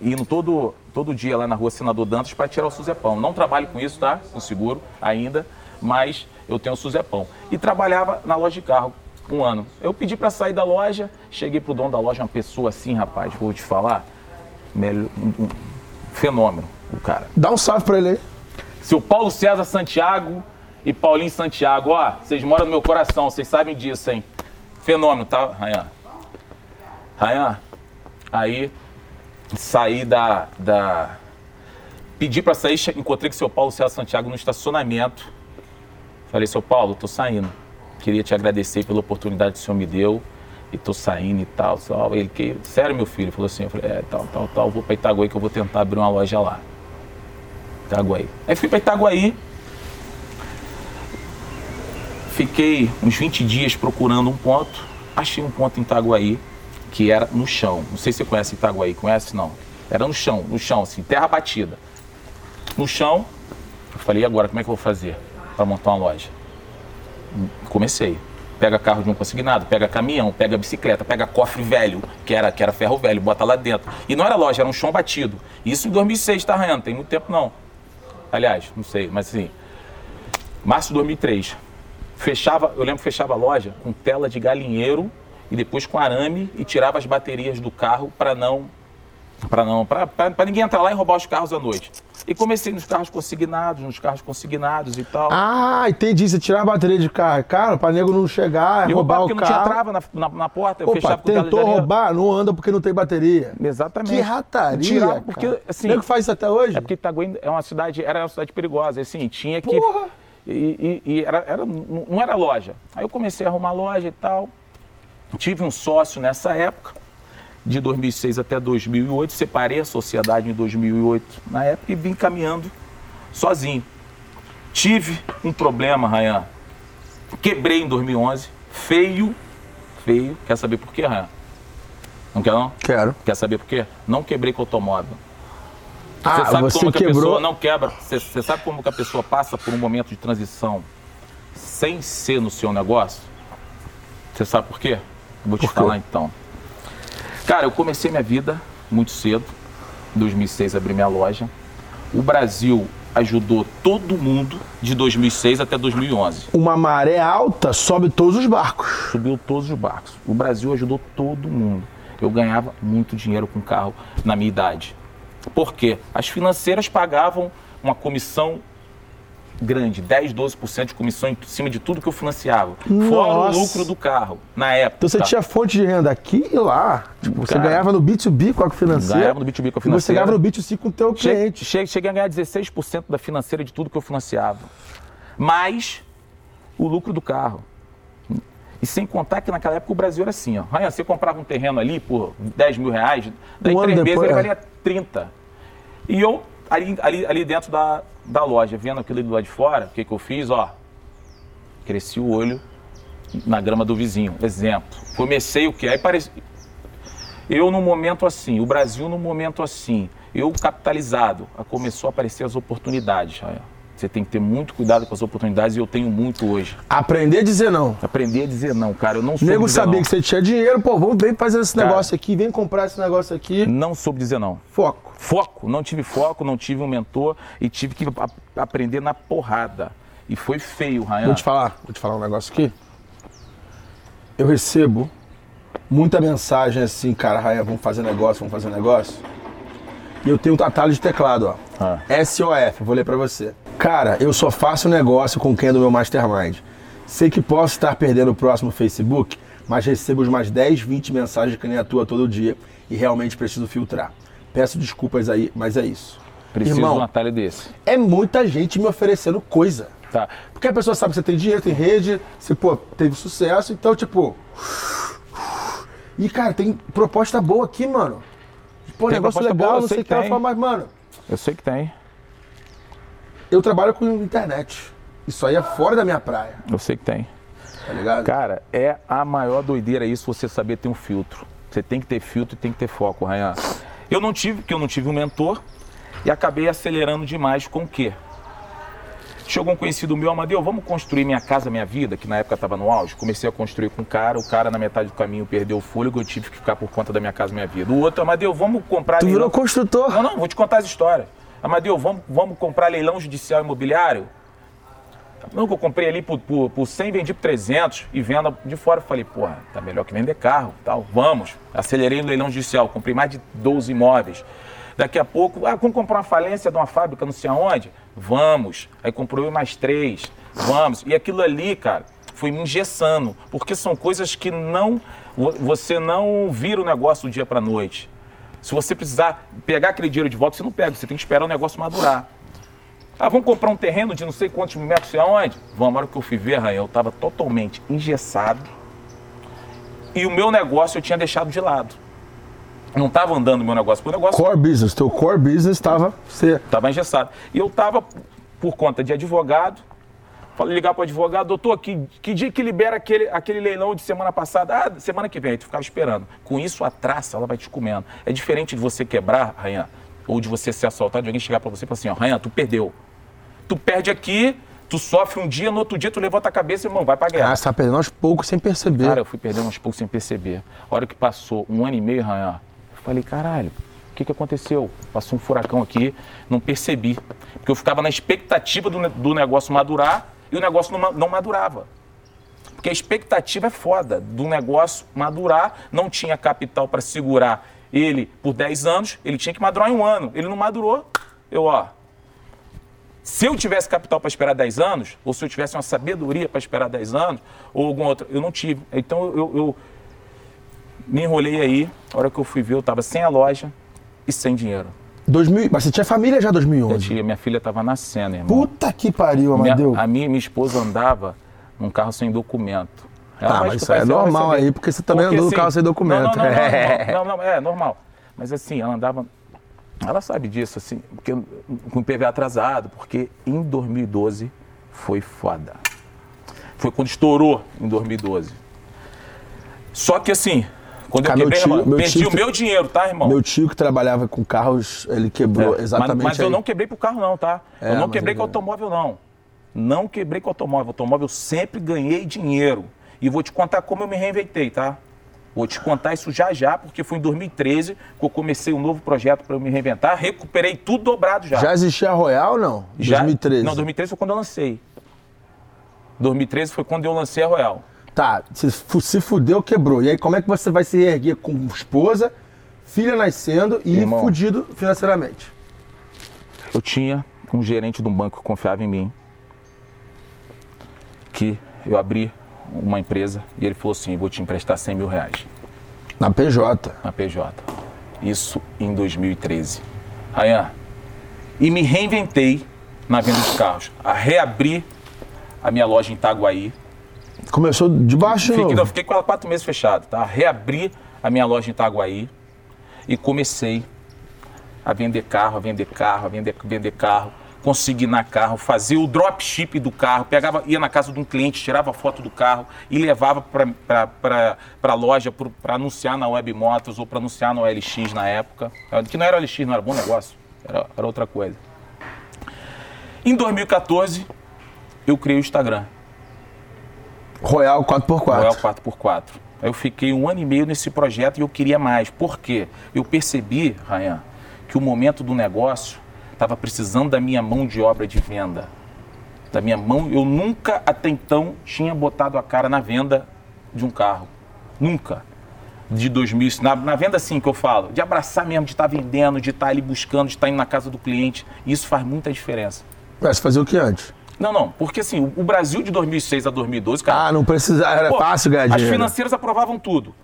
indo todo, todo dia lá na rua Senador Dantas para tirar o Suzepão. Não trabalho com isso, tá? Com seguro ainda, mas eu tenho o Suzepão. E trabalhava na loja de carro um ano. Eu pedi para sair da loja, cheguei pro dono da loja, uma pessoa assim, rapaz, vou te falar, melhor, um, fenômeno, o cara. Dá um salve pra ele aí. Seu Paulo César Santiago e Paulinho Santiago, ó, vocês moram no meu coração, vocês sabem disso, hein? Fenômeno, tá, Rayan? Rayan, aí saí da. da... Pedi pra sair, encontrei com o seu Paulo César Santiago no estacionamento. Falei, seu Paulo, tô saindo. Queria te agradecer pela oportunidade que o senhor me deu. E tô saindo e tal. tal. Ele, que, sério, meu filho? Falou assim, eu falei, é, tal, tal, tal, vou pra Itaguaí que eu vou tentar abrir uma loja lá. Itaguaí. Aí fui para Itaguaí. Fiquei uns 20 dias procurando um ponto. Achei um ponto em Itaguaí que era no chão. Não sei se você conhece Itaguaí, conhece? Não. Era no chão, no chão, assim, terra batida. No chão, eu falei, agora, como é que eu vou fazer para montar uma loja? Comecei. Pega carro de um consignado, pega caminhão, pega bicicleta, pega cofre velho, que era, que era ferro velho, bota lá dentro. E não era loja, era um chão batido. Isso em 2006, tá, Ryan? Tem muito tempo não. Aliás, não sei, mas assim. Março de 2003. Fechava, eu lembro que fechava a loja com tela de galinheiro e depois com arame e tirava as baterias do carro para não para não para ninguém entrar lá e roubar os carros à noite. E comecei nos carros consignados, nos carros consignados e tal. Ah, entendi. Você tirar a bateria de carro. Cara, pra nego não chegar, e roubar roubar porque o não tinha carro. trava na, na, na porta, eu fechava tentou roubar, não anda porque não tem bateria. Exatamente. Que rataria, Tirar, porque, cara. assim, Nego faz isso até hoje? É porque Itaguaí é uma cidade, era uma cidade perigosa, assim, tinha que. Porra! E, e- e era, era- não era loja. Aí eu comecei a arrumar loja e tal. Tive um sócio nessa época, de 2006 até 2008. Separei a sociedade em 2008, na época, e vim caminhando sozinho. Tive um problema, Rayan. Quebrei em 2011, feio, feio. Quer saber por quê, Rayan? Não quer não? Quero. Quer saber por quê? Não quebrei com automóvel. Ah, Você sabe você como que a quebrou. pessoa não quebra? Você, você sabe como que a pessoa passa por um momento de transição sem ser no seu negócio? Você sabe por quê? Vou te Por quê? falar então. Cara, eu comecei minha vida muito cedo. Em 2006 abri minha loja. O Brasil ajudou todo mundo de 2006 até 2011. Uma maré alta sobe todos os barcos. Subiu todos os barcos. O Brasil ajudou todo mundo. Eu ganhava muito dinheiro com carro na minha idade. Por quê? As financeiras pagavam uma comissão grande, 10, 12% de comissão em cima de tudo que eu financiava. Fora Nossa. o lucro do carro, na época. Então você tinha fonte de renda aqui e lá. Tipo, você Cara, ganhava no B2B com a financeira. Ganhava no B2B com a E você financeira. ganhava no B2C com o teu cliente. che- Cheguei a ganhar 16% da financeira de tudo que eu financiava. Mais o lucro do carro. E sem contar que naquela época o Brasil era assim, ó. Ryan, você comprava um terreno ali por 10 mil reais, daí Um três meses depois, ele é. valia 30. E eu, ali, ali, ali dentro da, da loja, vendo aquilo do lado de fora, o que, que eu fiz? Ó, cresci o olho na grama do vizinho. Exemplo. Comecei o quê? Aí parece. Eu num momento assim, o Brasil num momento assim, eu capitalizado, começou a aparecer as oportunidades. Você tem que ter muito cuidado com as oportunidades e eu tenho muito hoje. Aprender a dizer não. Aprender a dizer não, cara. Eu não sou. Nego sabia não. que você tinha dinheiro, pô, vamos vem fazer esse cara, negócio aqui, vem comprar esse negócio aqui. Não soube dizer não. Foco. Foco. Não tive foco, não tive um mentor e tive que aprender na porrada. E foi feio, Ryan. Vou te falar, vou te falar um negócio aqui. Eu recebo muita mensagem assim, cara, Ryan, vamos fazer negócio, vamos fazer negócio. E eu tenho um atalho de teclado, ó. Ah. SOF, vou ler para você. Cara, eu só faço negócio com quem é do meu mastermind. Sei que posso estar perdendo o próximo Facebook, mas recebo umas 10, 20 mensagens que nem a tua todo dia e realmente preciso filtrar. Peço desculpas aí, mas é isso. Preciso Irmão, de um atalho desse. É muita gente me oferecendo coisa. Tá. Porque a pessoa sabe que você tem dinheiro, tem rede, você, pô, teve sucesso, então, tipo. E, cara, tem proposta boa aqui, mano. Pô, tem negócio legal, boa, não sei o que, ela fala, mas, mano. Eu sei que tem. Eu trabalho com internet. Isso aí é fora da minha praia. Eu sei que tem. Tá ligado? Cara, é a maior doideira isso você saber ter um filtro. Você tem que ter filtro e tem que ter foco, Rayan. Eu não tive, porque eu não tive um mentor e acabei acelerando demais com o quê? Chegou um conhecido meu, Amadeu, vamos construir minha casa, minha vida, que na época estava no auge. Comecei a construir com um cara, o cara na metade do caminho perdeu o fôlego, eu tive que ficar por conta da minha casa, minha vida. O outro, Amadeu, vamos comprar... Tu virou construtor? Não, não, vou te contar as histórias. Amadeu, vamos, vamos comprar leilão judicial imobiliário? Não, que eu comprei ali por, por, por 100, vendi por 300 e venda de fora. Eu falei, porra, tá melhor que vender carro tal. Vamos. Acelerei no leilão judicial, comprei mais de 12 imóveis. Daqui a pouco, ah, vamos comprar uma falência de uma fábrica não sei aonde? Vamos. Aí comprou mais três. Vamos. E aquilo ali, cara, foi me engessando. Porque são coisas que não. Você não vira o negócio do dia para noite. Se você precisar pegar aquele dinheiro de volta, você não pega, você tem que esperar o negócio madurar. Ah, vamos comprar um terreno de não sei quantos metros, sei aonde? Vamos, a hora que eu fui ver, Rael, eu estava totalmente engessado e o meu negócio eu tinha deixado de lado. Não estava andando o meu negócio. O negócio core business, teu core business estava... Estava engessado. E eu estava, por conta de advogado, Falei, ligar para o advogado, doutor, que, que dia que libera aquele, aquele leilão de semana passada? Ah, semana que vem. Tu ficava esperando. Com isso, a traça, ela vai te comendo. É diferente de você quebrar, Rainha, ou de você ser assaltado, de alguém chegar para você e falar assim, ó, Rainha, tu perdeu. Tu perde aqui, tu sofre um dia, no outro dia tu levanta a cabeça e, irmão, vai pra guerra. Ah, você tá perdendo aos poucos sem perceber. Cara, eu fui perdendo aos poucos sem perceber. A hora que passou um ano e meio, Rainha, eu falei, caralho, o que, que aconteceu? Passou um furacão aqui, não percebi. Porque eu ficava na expectativa do, do negócio madurar e o negócio não, não madurava. Porque a expectativa é foda do negócio madurar, não tinha capital para segurar ele por 10 anos, ele tinha que madurar em um ano. Ele não madurou. Eu, ó. Se eu tivesse capital para esperar 10 anos, ou se eu tivesse uma sabedoria para esperar 10 anos, ou algum outro, eu não tive. Então eu, eu me enrolei aí. A hora que eu fui ver, eu estava sem a loja e sem dinheiro. 2000, mas você tinha família já em 2011? Eu tinha, minha filha estava nascendo, irmão. Puta que pariu, Amadeu. Minha, a minha, minha esposa andava num carro sem documento. Ela ah, mas isso é normal aí, porque você também porque, andou no assim, carro sem documento. Não, não, não, não, não, é normal. Mas assim, ela andava. Ela sabe disso, assim, porque, com o PV atrasado, porque em 2012 foi foda. Foi quando estourou em 2012. Só que assim, quando Cara, eu quebrei, tio, meu perdi o meu dinheiro, tá, irmão? Meu tio que trabalhava com carros, ele quebrou é, exatamente. Mas, mas eu não quebrei pro carro, não, tá? É, eu não quebrei com automóvel, não. Não quebrei com automóvel. Automóvel eu sempre ganhei dinheiro. E vou te contar como eu me reinventei, tá? Vou te contar isso já já, porque foi em 2013 que eu comecei um novo projeto para eu me reinventar. Recuperei tudo dobrado já. Já existia a Royal ou não? Já, 2013? Não, 2013 foi quando eu lancei. 2013 foi quando eu lancei a Royal. Tá, se, se fudeu, quebrou. E aí como é que você vai se erguer com esposa, filha nascendo e Irmão, fudido financeiramente? Eu tinha um gerente de um banco que confiava em mim, que eu abri uma empresa e ele falou assim, vou te emprestar 100 mil reais. Na PJ? Na PJ. Isso em 2013. Rayan, e me reinventei na venda de carros. A reabrir a minha loja em Itaguaí, Começou de baixo? Fiquei, não, fiquei quatro meses fechado, tá? Reabri a minha loja em Itaguaí e comecei a vender carro, a vender carro, a vender, vender carro. Consignar carro, fazer o dropship do carro, pegava, ia na casa de um cliente, tirava foto do carro e levava para a loja para anunciar na Web Motors ou para anunciar no OLX na época. Que não era OLX, não era bom negócio, era, era outra coisa. Em 2014, eu criei o Instagram. Royal 4x4. Royal 4x4. Eu fiquei um ano e meio nesse projeto e eu queria mais. Por quê? Eu percebi, Rayan, que o momento do negócio estava precisando da minha mão de obra de venda. Da minha mão, eu nunca até então tinha botado a cara na venda de um carro. Nunca. De 2000, na, na venda sim que eu falo, de abraçar mesmo, de estar tá vendendo, de estar tá ali buscando, de estar tá indo na casa do cliente. Isso faz muita diferença. Mas fazer o que antes? Não, não, porque assim, o Brasil de 2006 a 2012, cara. Ah, não precisava, era pô, fácil ganhar dinheiro. As financeiras aprovavam tudo.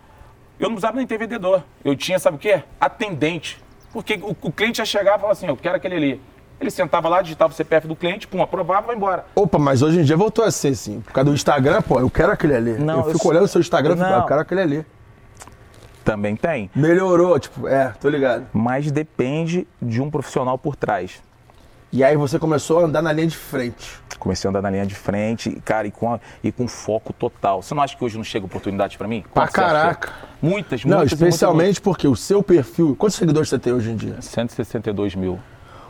Eu não precisava nem ter vendedor. Eu tinha, sabe o quê? Atendente. Porque o, o cliente já chegava e falava assim: eu quero aquele ali. Ele sentava lá, digitava o CPF do cliente, pum, aprovava, vai embora. Opa, mas hoje em dia voltou a ser assim. Por causa do Instagram, pô, eu quero aquele ali. Não, eu fico eu olhando o seu Instagram e fico, ah, eu quero aquele ali. Também tem. Melhorou, tipo, é, tô ligado. Mas depende de um profissional por trás. E aí você começou a andar na linha de frente. Comecei a andar na linha de frente, cara, e com, e com foco total. Você não acha que hoje não chega oportunidade para mim? Pra caraca. Muitas, muitas. Não, especialmente muitas, porque o seu perfil. Quantos seguidores você tem hoje em dia? 162 mil.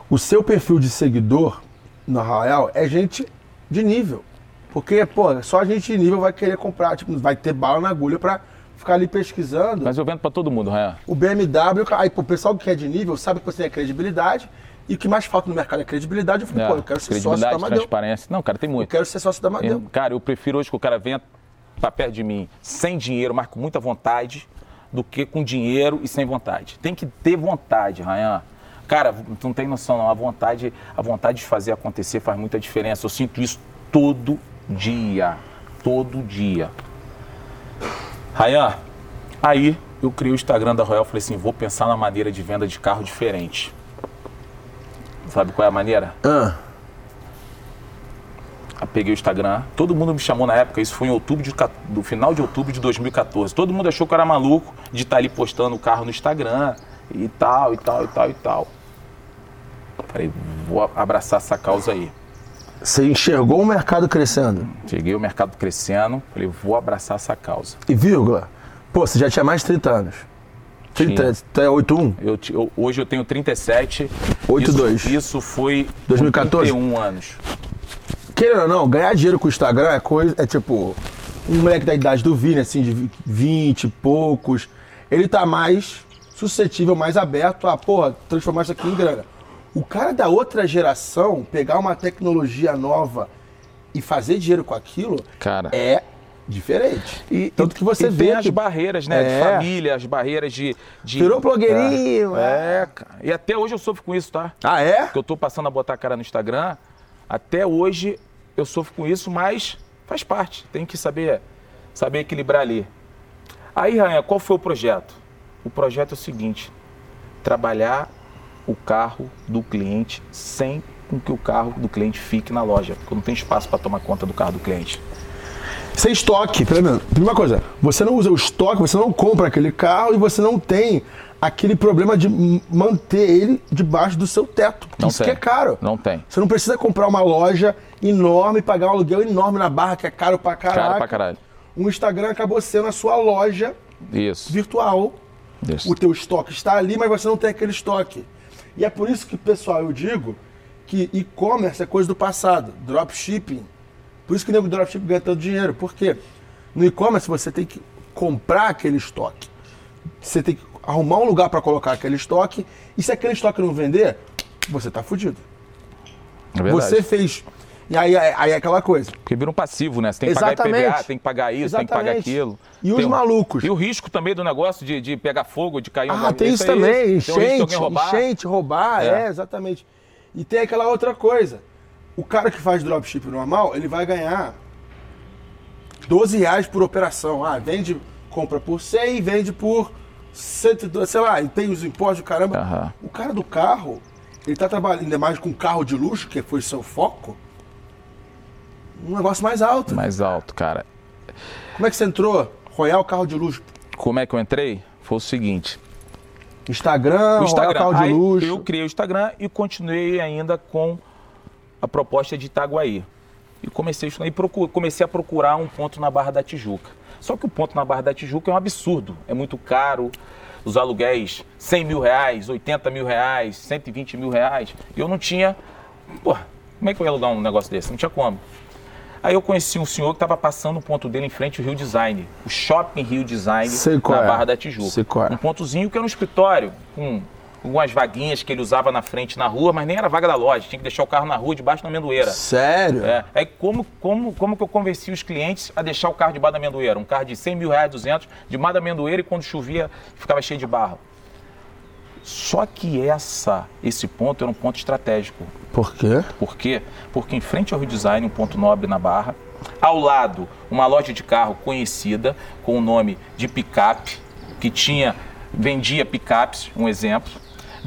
O seu perfil de seguidor, na Royal, é gente de nível. Porque, pô, só a gente de nível vai querer comprar, tipo, vai ter bala na agulha pra ficar ali pesquisando. Mas eu vendo pra todo mundo, Raia. O BMW, aí, pô, o pessoal que é de nível sabe que você tem credibilidade e o que mais falta no mercado é credibilidade. Eu falei, é, pô, eu quero ser sócio da Amadeu. transparência. Não, cara, tem muito. Eu quero ser sócio da Amadeu. cara, eu prefiro hoje que o cara venha para perto de mim sem dinheiro, mas com muita vontade, do que com dinheiro e sem vontade. Tem que ter vontade, Rayan. Cara, tu não tem noção não. A vontade, a vontade de fazer acontecer faz muita diferença. Eu sinto isso todo dia. Todo dia. Rayan, aí eu criei o Instagram da Royal, falei assim, vou pensar na maneira de venda de carro diferente. Sabe qual é a maneira? Ah. peguei o Instagram, todo mundo me chamou na época, isso foi em outubro de, do final de outubro de 2014. Todo mundo achou que eu era maluco de estar tá ali postando o carro no Instagram e tal, e tal, e tal, e tal. Falei, vou abraçar essa causa aí. Você enxergou o mercado crescendo? Cheguei o mercado crescendo, falei, vou abraçar essa causa. E vírgula, pô, você já tinha mais de 30 anos. 30, tu é 81? Eu, eu, hoje eu tenho 37. 82. Isso, isso foi 2014? 31 anos. Querendo ou não, ganhar dinheiro com o Instagram é coisa. É tipo, um moleque da idade do Vini, assim, de 20 e poucos, ele tá mais suscetível, mais aberto a, porra, transformar isso aqui em grana. O cara da outra geração, pegar uma tecnologia nova e fazer dinheiro com aquilo, cara. é diferente. E, Tanto que você vê. As barreiras, né? É. De família, as barreiras de. de Virou blogueirinho. É, é, cara. E até hoje eu sofro com isso, tá? Ah, é? Porque eu tô passando a botar a cara no Instagram. Até hoje eu sofro com isso, mas faz parte. Tem que saber, saber equilibrar ali. Aí, Rainha, qual foi o projeto? O projeto é o seguinte: trabalhar o carro do cliente sem que o carro do cliente fique na loja, porque não tem espaço para tomar conta do carro do cliente. Sem estoque, primeira coisa, você não usa o estoque, você não compra aquele carro e você não tem aquele problema de manter ele debaixo do seu teto. Não isso tem. que é caro. Não tem. Você não precisa comprar uma loja enorme, pagar um aluguel enorme na barra, que é caro pra caralho. Caro pra caralho. O Instagram acabou sendo a sua loja isso. virtual. Isso. O teu estoque está ali, mas você não tem aquele estoque. E é por isso que, pessoal, eu digo que e-commerce é coisa do passado. Dropshipping por isso que o nego dropship ganha tanto dinheiro. Por quê? No e-commerce você tem que comprar aquele estoque. Você tem que arrumar um lugar para colocar aquele estoque. E se aquele estoque não vender, você tá fudido. É você fez. E aí, aí é aquela coisa. Porque vira um passivo, né? Você tem que Exatamente. pagar IPVA, tem que pagar isso, Exatamente. tem que pagar aquilo. E os um... malucos. E o risco também do negócio de, de pegar fogo, de cair um Ah, tem isso, isso também. Enchente, roubar. enchente, roubar. É. é, exatamente. E tem aquela outra coisa. O cara que faz dropship normal, ele vai ganhar 12 reais por operação. Ah, vende, compra por 100, vende por 102, sei lá, e tem os impostos, caramba. Uhum. O cara do carro, ele tá trabalhando ainda mais com carro de luxo, que foi seu foco, um negócio mais alto. Mais alto, cara. Como é que você entrou? Royal Carro de Luxo. Como é que eu entrei? Foi o seguinte. Instagram, o Instagram. Royal Carro de Luxo. Eu criei o Instagram e continuei ainda com a proposta de Itaguaí. E comecei a estudar e procu- comecei a procurar um ponto na Barra da Tijuca. Só que o ponto na Barra da Tijuca é um absurdo, é muito caro. Os aluguéis, 100 mil reais, 80 mil reais, 120 mil reais. E eu não tinha. Porra, como é que eu ia alugar um negócio desse? Não tinha como. Aí eu conheci um senhor que estava passando o ponto dele em frente ao Rio Design, o Shopping Rio Design, na é. Barra da Tijuca. É. Um pontozinho que era um escritório, com algumas vaguinhas que ele usava na frente na rua, mas nem era vaga da loja, tinha que deixar o carro na rua, debaixo da amendoeira. Sério? É, aí como, como, como que eu convenci os clientes a deixar o carro debaixo da amendoeira? Um carro de 100 mil reais, 200, debaixo da amendoeira e quando chovia ficava cheio de barro. Só que essa, esse ponto era um ponto estratégico. Por quê? Por quê? Porque em frente ao Rio Design, um ponto nobre na Barra, ao lado, uma loja de carro conhecida com o nome de Picape, que tinha vendia picapes, um exemplo.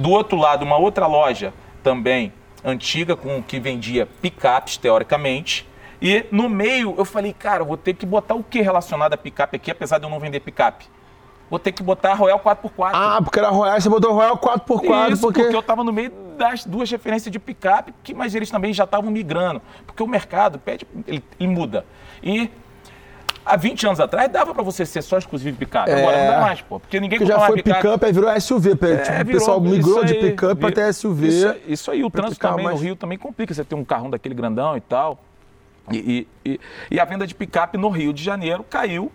Do outro lado, uma outra loja também antiga com que vendia picapes, teoricamente. E no meio eu falei, cara, eu vou ter que botar o que relacionado a picape aqui, apesar de eu não vender picape? Vou ter que botar Royal 4x4. Ah, porque era Royal, você botou Royal 4x4, Isso, porque... porque eu estava no meio das duas referências de picape, que, mas eles também já estavam migrando. Porque o mercado pede, ele, ele muda. E há 20 anos atrás dava para você ser só exclusivo picape. Agora É. não dá mais, pô. Porque ninguém Porque já foi picape, aí virou SUV. É, tipo, o virou- pessoal migrou isso de aí, picape até SUV. Isso, isso aí, o trânsito também mais- no Rio também complica. Você tem um carrão daquele grandão e tal. E, e- e- e a venda de picape no Rio de Janeiro caiu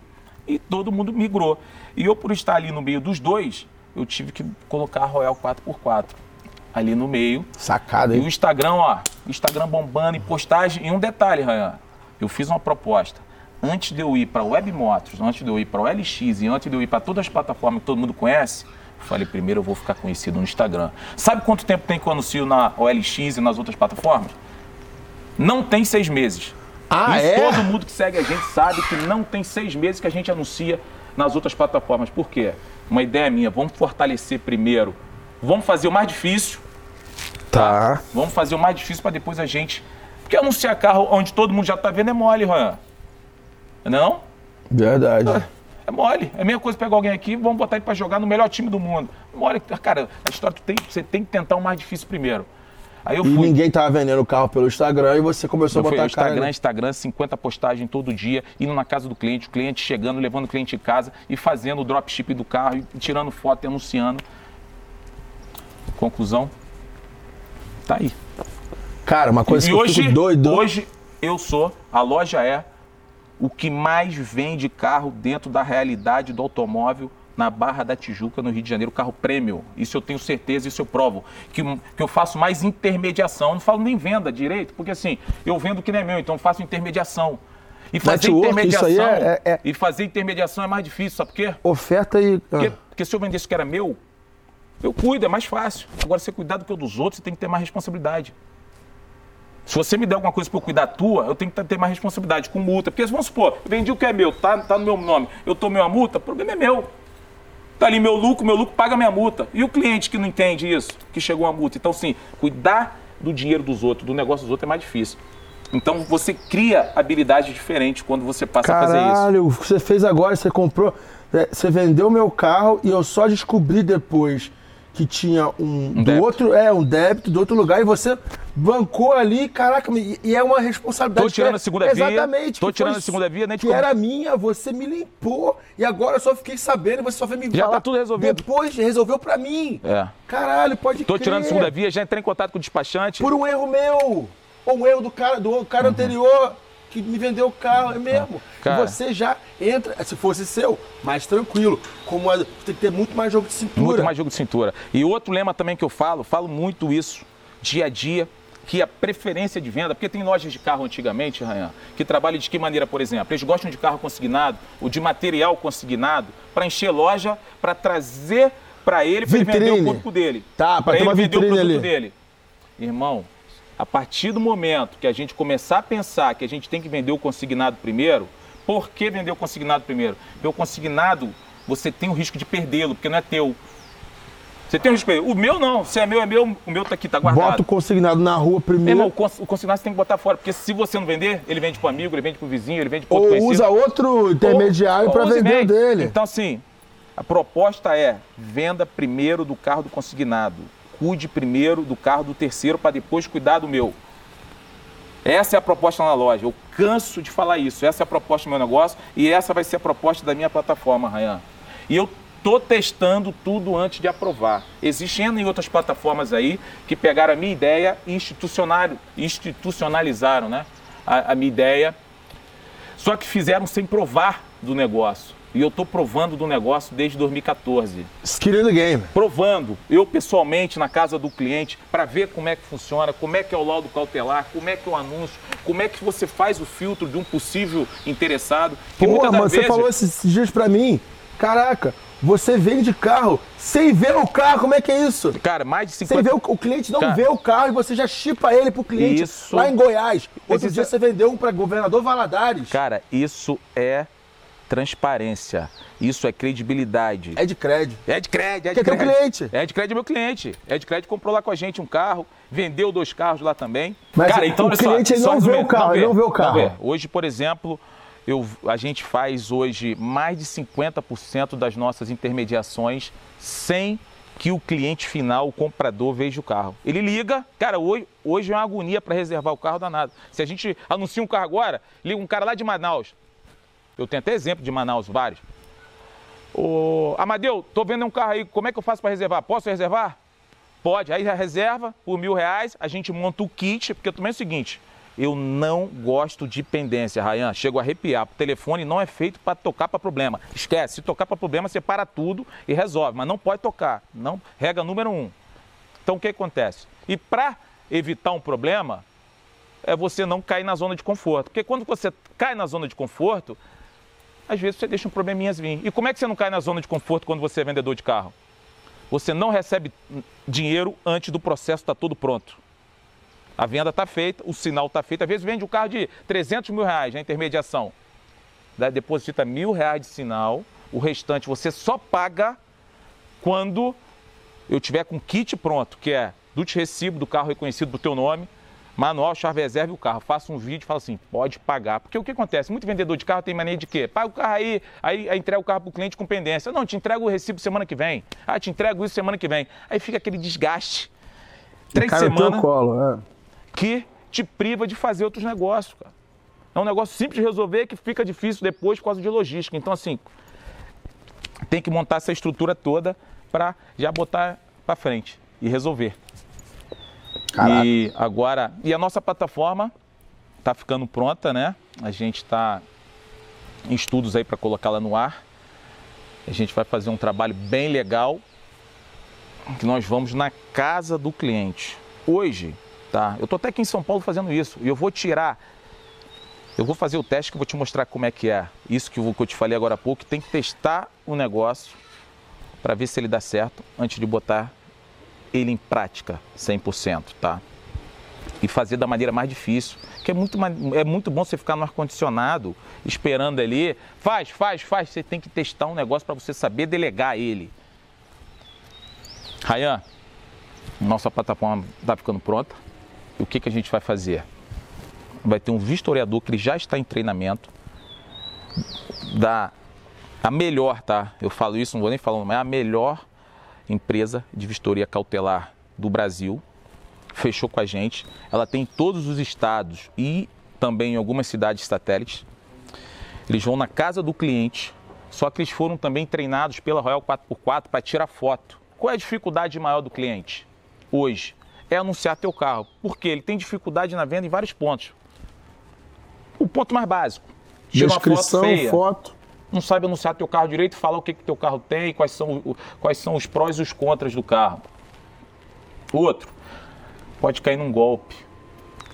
e todo mundo migrou. E eu, por estar ali no meio dos dois, eu tive que colocar a Royal 4x4 ali no meio. Sacada, E o hein? Instagram, ó, Instagram bombando em postagem. E um detalhe, Ryan, eu fiz uma proposta. Antes de eu ir para Web Motors, antes de eu ir para o LX e antes de eu ir para todas as plataformas que todo mundo conhece, eu falei, primeiro eu vou ficar conhecido no Instagram. Sabe quanto tempo tem que eu anuncio na OLX e nas outras plataformas? Não tem seis meses. Ah, Isso é? todo mundo que segue a gente sabe que não tem seis meses que a gente anuncia nas outras plataformas. Por quê? Uma ideia minha, vamos fortalecer primeiro. Vamos fazer o mais difícil, Tá. Vamos fazer o mais difícil para depois a gente. Porque anunciar carro onde todo mundo já está vendo é mole, Ryan. Não? Verdade. É mole. É a mesma coisa pegar alguém aqui e vamos botar ele para jogar no melhor time do mundo. Mole. Cara, a história tem, você tem que tentar o mais difícil primeiro. Aí eu E fui. ninguém tava vendendo o carro pelo Instagram e você começou Eu a fui botar no a cara... Instagram, ali. Instagram, 50 postagens todo dia, indo na casa do cliente, o cliente chegando, levando o cliente em casa e fazendo o dropship do carro, e tirando foto e anunciando. Conclusão, tá aí. Cara, uma coisa e que eu hoje, fico doido... hoje eu sou, a loja é o que mais vende carro dentro da realidade do automóvel na Barra da Tijuca, no Rio de Janeiro, carro premium. Isso eu tenho certeza, isso eu provo. Que, que eu faço mais intermediação. Eu não falo nem venda direito, porque assim, eu vendo o que não é meu, então eu faço intermediação. E fazer Network, intermediação. é- é- é- E fazer intermediação é mais difícil, sabe por quê? Oferta e... Porque, Ah. porque se eu vendesse o que era meu, eu cuido, é mais fácil. Agora, você cuidar do que o dos outros, você tem que ter mais responsabilidade. Se você me der alguma coisa para cuidar da tua, eu tenho que ter mais responsabilidade com multa. Porque vamos supor, vendi o que é meu, tá, tá no meu nome, eu tomei uma multa, o problema é meu. Tá ali meu lucro, meu lucro paga minha multa. E o cliente que não entende isso, que chegou a multa? Então, sim, cuidar do dinheiro dos outros, do negócio dos outros é mais difícil. Então, você cria habilidades diferentes quando você passa a fazer isso. Caralho, você fez agora, você comprou... é, Você vendeu meu carro e eu só descobri depois que tinha um, do débito. outro, é, um débito do outro lugar e você bancou ali, caraca, e, e é uma responsabilidade. Tô tirando é- a segunda via, Exatamente. tô tirando foi a segunda via, nem te Que era minha, você me limpou e agora eu só fiquei sabendo você só veio me Já falar. tá tudo resolvido. Depois resolveu pra mim. É. Caralho, pode Tô crer. tirando a segunda via, já entrei em contato com o despachante. Por um erro meu. Ou um erro do cara, do Uhum. cara anterior que me vendeu o carro, é mesmo. Cara. Você já entra, se fosse seu, mais tranquilo. Como a- tem que ter muito mais jogo de cintura. Muito mais jogo de cintura. E outro lema também que eu falo, falo muito isso dia a dia, que a preferência de venda, porque tem lojas de carro antigamente, Rayan, que trabalham de que maneira, por exemplo? Eles gostam de carro consignado, ou de material consignado, para encher loja, para trazer para ele, para ele vender o produto dele. Tá, ter ele vender o produto ali. dele. Irmão, a partir do momento que a gente começar a pensar que a gente tem que vender o consignado primeiro, por que vender o consignado primeiro? Porque o consignado, você tem o risco de perdê-lo, porque não é teu. Você tem o risco de perder. O meu não, se é meu, é meu, o meu tá aqui, tá guardado. Bota o consignado na rua Meu primeiro. irmão, o cons- o consignado você tem que botar fora, porque se você não vender, ele vende pro amigo, ele vende pro vizinho, ele vende pro outro ou conhecido. usa outro intermediário para vender o dele. Então, assim, a proposta é venda primeiro do carro do consignado. Cuide primeiro do carro do terceiro para depois cuidar do meu. Essa é a proposta na loja. Eu canso de falar isso. Essa é a proposta do meu negócio e essa vai ser a proposta da minha plataforma, Rayan. E eu tô testando tudo antes de aprovar. Existem em outras plataformas aí que pegaram a minha ideia e institucionalizaram né? a, a minha ideia, só que fizeram sem provar do negócio. E eu estou provando do negócio desde 2014. Skill the game. Provando, eu pessoalmente na casa do cliente, para ver como é que funciona, como é que é o laudo cautelar, como é que é o anúncio, como é que você faz o filtro de um possível interessado. Que Pô, mano, vezes... você falou esses dias para mim, caraca, você vende carro sem ver o carro, como é que é isso? Cara, mais de 50... Sem ver o, o cliente não Cara, vê o carro e você já chipa ele pro cliente isso... lá em Goiás. Outro dia você vendeu um para governador Valadares. Cara, isso é transparência. Isso é credibilidade. É de crédito. É de crédito, é de crédito. cliente. É de crédito meu cliente. É de crédito comprou lá com a gente um carro, vendeu dois carros lá também. Mas Cara, então, o cliente só, não, vê o carro, não, vê, não vê o carro. Hoje, por exemplo, eu, a gente faz hoje mais de 50% das nossas intermediações sem que o cliente final, o comprador, veja o carro. Ele liga, cara, hoje, hoje é uma agonia para reservar o carro danado. Se a gente anuncia um carro agora, liga um cara lá de Manaus, eu tenho até exemplo de Manaus, vários. Ô, Amadeu, tô vendo um carro aí, como é que eu faço para reservar? Posso reservar? Pode. Aí reserva por mil reais, a gente monta o kit, porque também é o seguinte, eu não gosto de pendência, Rayan. Chego a arrepiar. O telefone não é feito para tocar para problema. Esquece, se tocar para problema, você para tudo e resolve. Mas não pode tocar. Não, regra número um. Então o que acontece? E para evitar um problema, é você não cair na zona de conforto. Porque quando você cai na zona de conforto, às vezes você deixa um probleminhas vir. E como é que você não cai na zona de conforto quando você é vendedor de carro? Você não recebe dinheiro antes do processo estar tá todo pronto. A venda está feita, o sinal está feito. Às vezes vende um carro de 300 mil reais na intermediação. Deposita mil reais de sinal, o restante você só paga quando eu tiver com kit pronto, que é do recibo do carro reconhecido do teu nome, manual, chave reserva e o carro. Faça um vídeo e fala assim, pode pagar. Porque o que acontece? Muito vendedor de carro tem mania de quê? Paga o carro aí, aí, aí entrega o carro para o cliente com pendência. Não, te entrego o recibo semana que vem. Ah, te entrego isso semana que vem. Aí fica aquele desgaste. Três semanas é. que te priva de fazer outros negócios, cara. É um negócio simples de resolver que fica difícil depois por causa de logística. Então, assim, tem que montar essa estrutura toda para já botar para frente e resolver. Caraca. E agora, e a nossa plataforma está ficando pronta, né? A gente está em estudos aí para colocá-la no ar. A gente vai fazer um trabalho bem legal que nós vamos na casa do cliente. Hoje, tá? Eu tô até aqui em São Paulo fazendo isso e eu vou tirar eu vou fazer o teste que eu vou te mostrar como é que é. Isso que eu te falei agora há pouco, tem que testar o negócio para ver se ele dá certo antes de botar ele em prática 100%, tá? E fazer da maneira mais difícil, que é muito, é muito bom você ficar no ar-condicionado, esperando ali, faz, faz, faz, você tem que testar um negócio para você saber delegar ele. Rayan, nossa plataforma está ficando pronta, e o que, que a gente vai fazer? Vai ter um vistoriador que ele já está em treinamento, da a melhor, tá? Eu falo isso, não vou nem falando, mas é a melhor empresa de vistoria cautelar do Brasil, fechou com a gente. Ela tem em todos os estados e também em algumas cidades satélites. Eles vão na casa do cliente, só que eles foram também treinados pela Royal 4x4 para tirar foto. Qual é a dificuldade maior do cliente hoje? É anunciar teu carro, porque ele tem dificuldade na venda em vários pontos. O ponto mais básico. Descrição, foto, feia, foto não sabe anunciar teu carro direito, falar o que que teu carro tem, quais são, quais são os prós e os contras do carro. Outro, pode cair num golpe.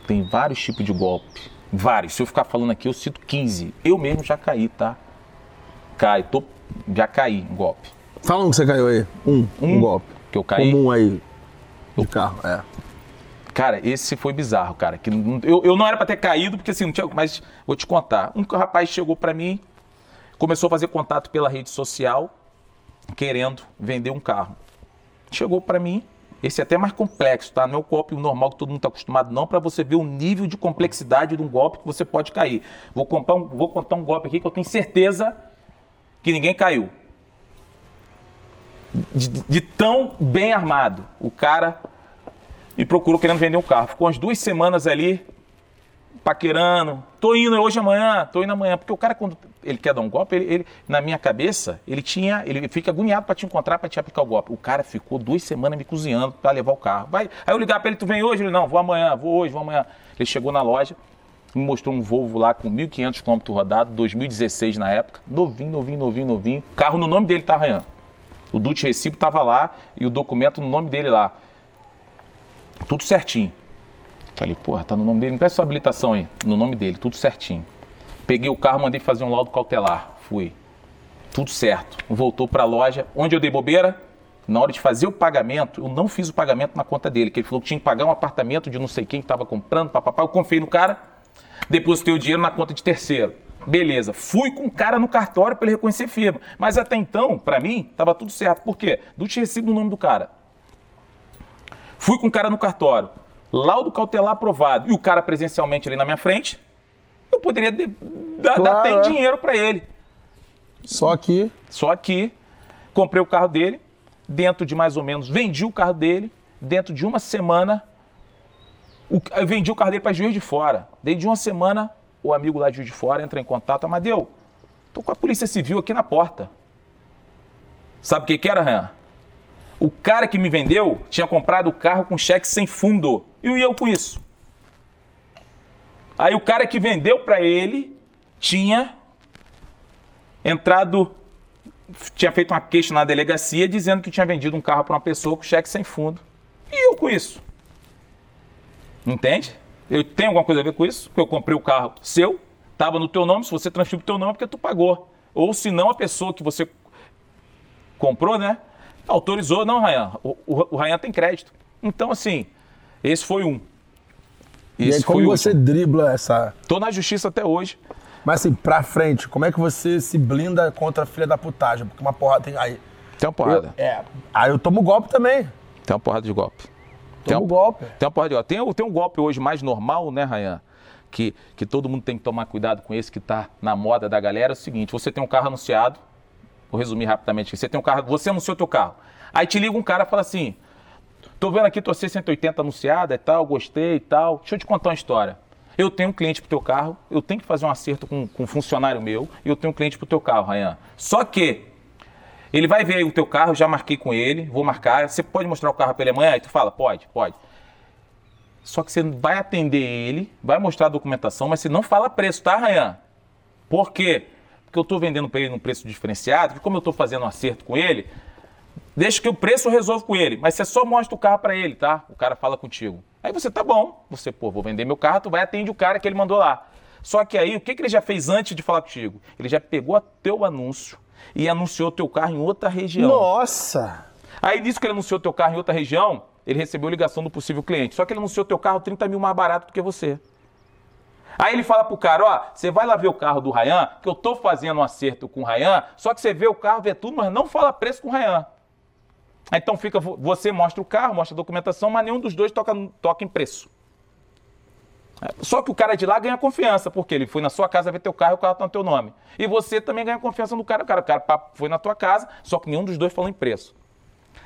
Tem vários tipos de golpe. Vários. Se eu ficar falando aqui, eu cito 15. Eu mesmo já caí, tá? Cai, tô, já caí um golpe. Fala um que você caiu aí. Um, um, um golpe. Que eu caí. Comum aí do carro, é. Cara, esse foi bizarro, cara. Que eu, eu não era para ter caído, porque assim, não tinha. Mas vou te contar. Um rapaz chegou para mim, começou a fazer contato pela rede social, querendo vender um carro. Chegou para mim, esse é até mais complexo, tá? Não é o golpe normal que todo mundo está acostumado, não, para você ver o nível de complexidade de um golpe que você pode cair. Vou contar, um, vou contar um golpe aqui que eu tenho certeza que ninguém caiu. De, de, tão bem armado. O cara me procurou querendo vender um carro. Ficou umas duas semanas ali paquerando. Tô indo hoje amanhã, tô indo amanhã. Porque o cara, quando ele quer dar um golpe, ele, ele- na minha cabeça, ele tinha. Ele fica agoniado pra te encontrar, pra te aplicar o golpe. O cara ficou duas semanas me cozinhando pra levar o carro. Vai. Aí eu ligar pra ele, tu vem hoje? Ele, não, vou amanhã, vou hoje, vou amanhã. Ele chegou na loja, me mostrou um Volvo lá com 1.500 km rodado, 2016 na época. Novinho, novinho, novinho, novinho. Carro no nome dele tá arranhando. O Dutch Recibo tava lá e o documento no nome dele lá. Tudo certinho. Falei, porra, tá no nome dele. Me presta sua habilitação aí. No nome dele, tudo certinho. Peguei o carro, mandei fazer um laudo cautelar. Fui. Tudo certo. Voltou pra loja. Onde eu dei bobeira? Na hora de fazer o pagamento, eu não fiz o pagamento na conta dele, que ele falou que tinha que pagar um apartamento de não sei quem que estava comprando, papapá. Eu confiei no cara, depositei o dinheiro na conta de terceiro. Beleza. Fui com o cara no cartório para ele reconhecer firma. Mas até então, para mim, estava tudo certo. Por quê? Do tinha recebido o nome do cara. Fui com o cara no cartório. Laudo cautelar aprovado. E o cara presencialmente ali na minha frente. Eu poderia de- dar, dar Claro, até em é. dinheiro para ele. Só que. Só que comprei o carro dele, dentro de mais ou menos, vendi o carro dele, dentro de uma semana, o- eu vendi o carro dele para Juiz de Fora. Dentro de uma semana, o amigo lá de Juiz de Fora entra em contato, Amadeu, tô com a Polícia Civil aqui na porta. Sabe o que que era, Ran? O cara que me vendeu tinha comprado o carro com cheque sem fundo. E eu com isso. Aí o cara que vendeu para ele tinha entrado tinha feito uma queixa na delegacia dizendo que tinha vendido um carro para uma pessoa com cheque sem fundo. E eu com isso? Entende? Eu tenho alguma coisa a ver com isso? Porque eu comprei o carro seu, estava no teu nome, se você transferiu o teu nome é porque tu pagou. Ou se não, a pessoa que você comprou, né? Autorizou, não, Rayan. O, o, o tem crédito. Então, assim, esse foi um. E aí, Esse como você último. dribla essa. Tô na justiça até hoje. Mas assim, pra frente, como é que você se blinda contra a filha da putagem? Porque uma porrada tem. Aí, Tem uma porrada. eu, é. Aí eu tomo golpe também. Tem uma porrada de golpe. Tem uma- golpe. Tem uma porrada de golpe. Tem, tem um golpe hoje mais normal, né, Rayan? Que, que todo mundo tem que tomar cuidado com esse que tá na moda da galera. É o seguinte: você tem um carro anunciado. Vou resumir rapidamente aqui. Você tem um carro, você anunciou teu carro. Aí te liga um cara e fala assim: tô vendo aqui tua C180 anunciada e tal, gostei e tal. Deixa eu te contar uma história. Eu tenho um cliente pro teu carro, eu tenho que fazer um acerto com, com um funcionário meu, e eu tenho um cliente pro teu carro, Rayan. Só que ele vai ver o teu carro, já marquei com ele, vou marcar. Você pode mostrar o carro para ele amanhã? Aí tu fala, pode, pode. Só que você vai atender ele, vai mostrar a documentação, mas você não fala preço, tá, Rayan? Por quê? Porque eu estou vendendo para ele num preço diferenciado, que como eu estou fazendo um acerto com ele, deixa que o preço eu resolvo com ele, mas você só mostra o carro para ele, tá? O cara fala contigo. Aí você, tá bom, você, pô, vou vender meu carro, tu vai atender o cara que ele mandou lá. Só que aí, o que, que ele já fez antes de falar contigo? Ele já pegou o teu anúncio e anunciou teu carro em outra região. Nossa! Aí nisso que ele anunciou teu carro em outra região, ele recebeu ligação do possível cliente. Só que ele anunciou teu carro 30 mil mais barato do que você. Aí ele fala pro cara, ó, você vai lá ver o carro do Rayan, que eu tô fazendo um acerto com o Rayan, só que você vê o carro, vê tudo, mas não fala preço com o Rayan. Aí Então fica, vo- você mostra o carro, mostra a documentação, mas nenhum dos dois toca, toca em preço. É, Só que o cara de lá ganha confiança, porque ele foi na sua casa ver teu carro e o carro tá no teu nome. E você também ganha confiança no cara. O cara, o cara foi na tua casa, só que nenhum dos dois falou em preço.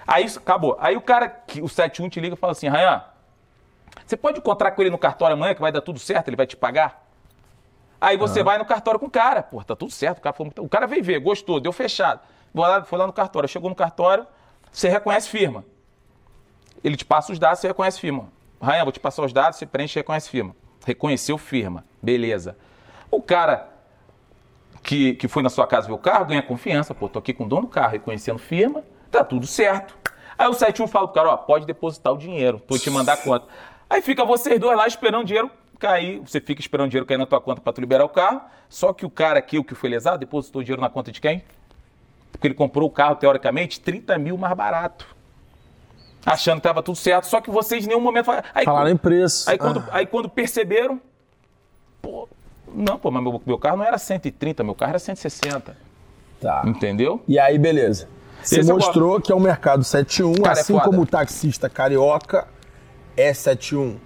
Aí acabou. Aí o cara, o 71 te liga e fala assim, Rayan, você pode encontrar com ele no cartório amanhã que vai dar tudo certo, ele vai te pagar? Aí você vai no cartório com o cara, pô, tá tudo certo. O cara, falou- o cara veio ver, gostou, deu fechado. Foi lá, foi lá no cartório, chegou no cartório, você reconhece firma. Ele te passa os dados, você reconhece firma. Rayan, vou te passar os dados, você preenche e reconhece firma. Reconheceu firma, beleza. O cara que, que foi na sua casa ver o carro ganha confiança, pô, tô aqui com o dono do carro, reconhecendo firma, tá tudo certo. Aí o 71 fala pro cara, ó, pode depositar o dinheiro, vou te mandar a conta. Aí fica vocês dois lá esperando o dinheiro cair, você fica esperando o dinheiro cair na tua conta para tu liberar o carro, só que o cara aqui, o que foi lesado, depositou o dinheiro na conta de quem? Porque ele comprou o carro, teoricamente, 30 mil mais barato. Achando que tava tudo certo, só que vocês em nenhum momento... falaram- Aí, Falaram em preço. Aí quando, Ah, aí quando perceberam, pô, não, pô, mas meu, meu carro não era 130, meu carro era 160. tá. Entendeu? E aí, beleza. Você Esse mostrou que é o mercado 71, Cara, é assim foda. como o taxista carioca é 71.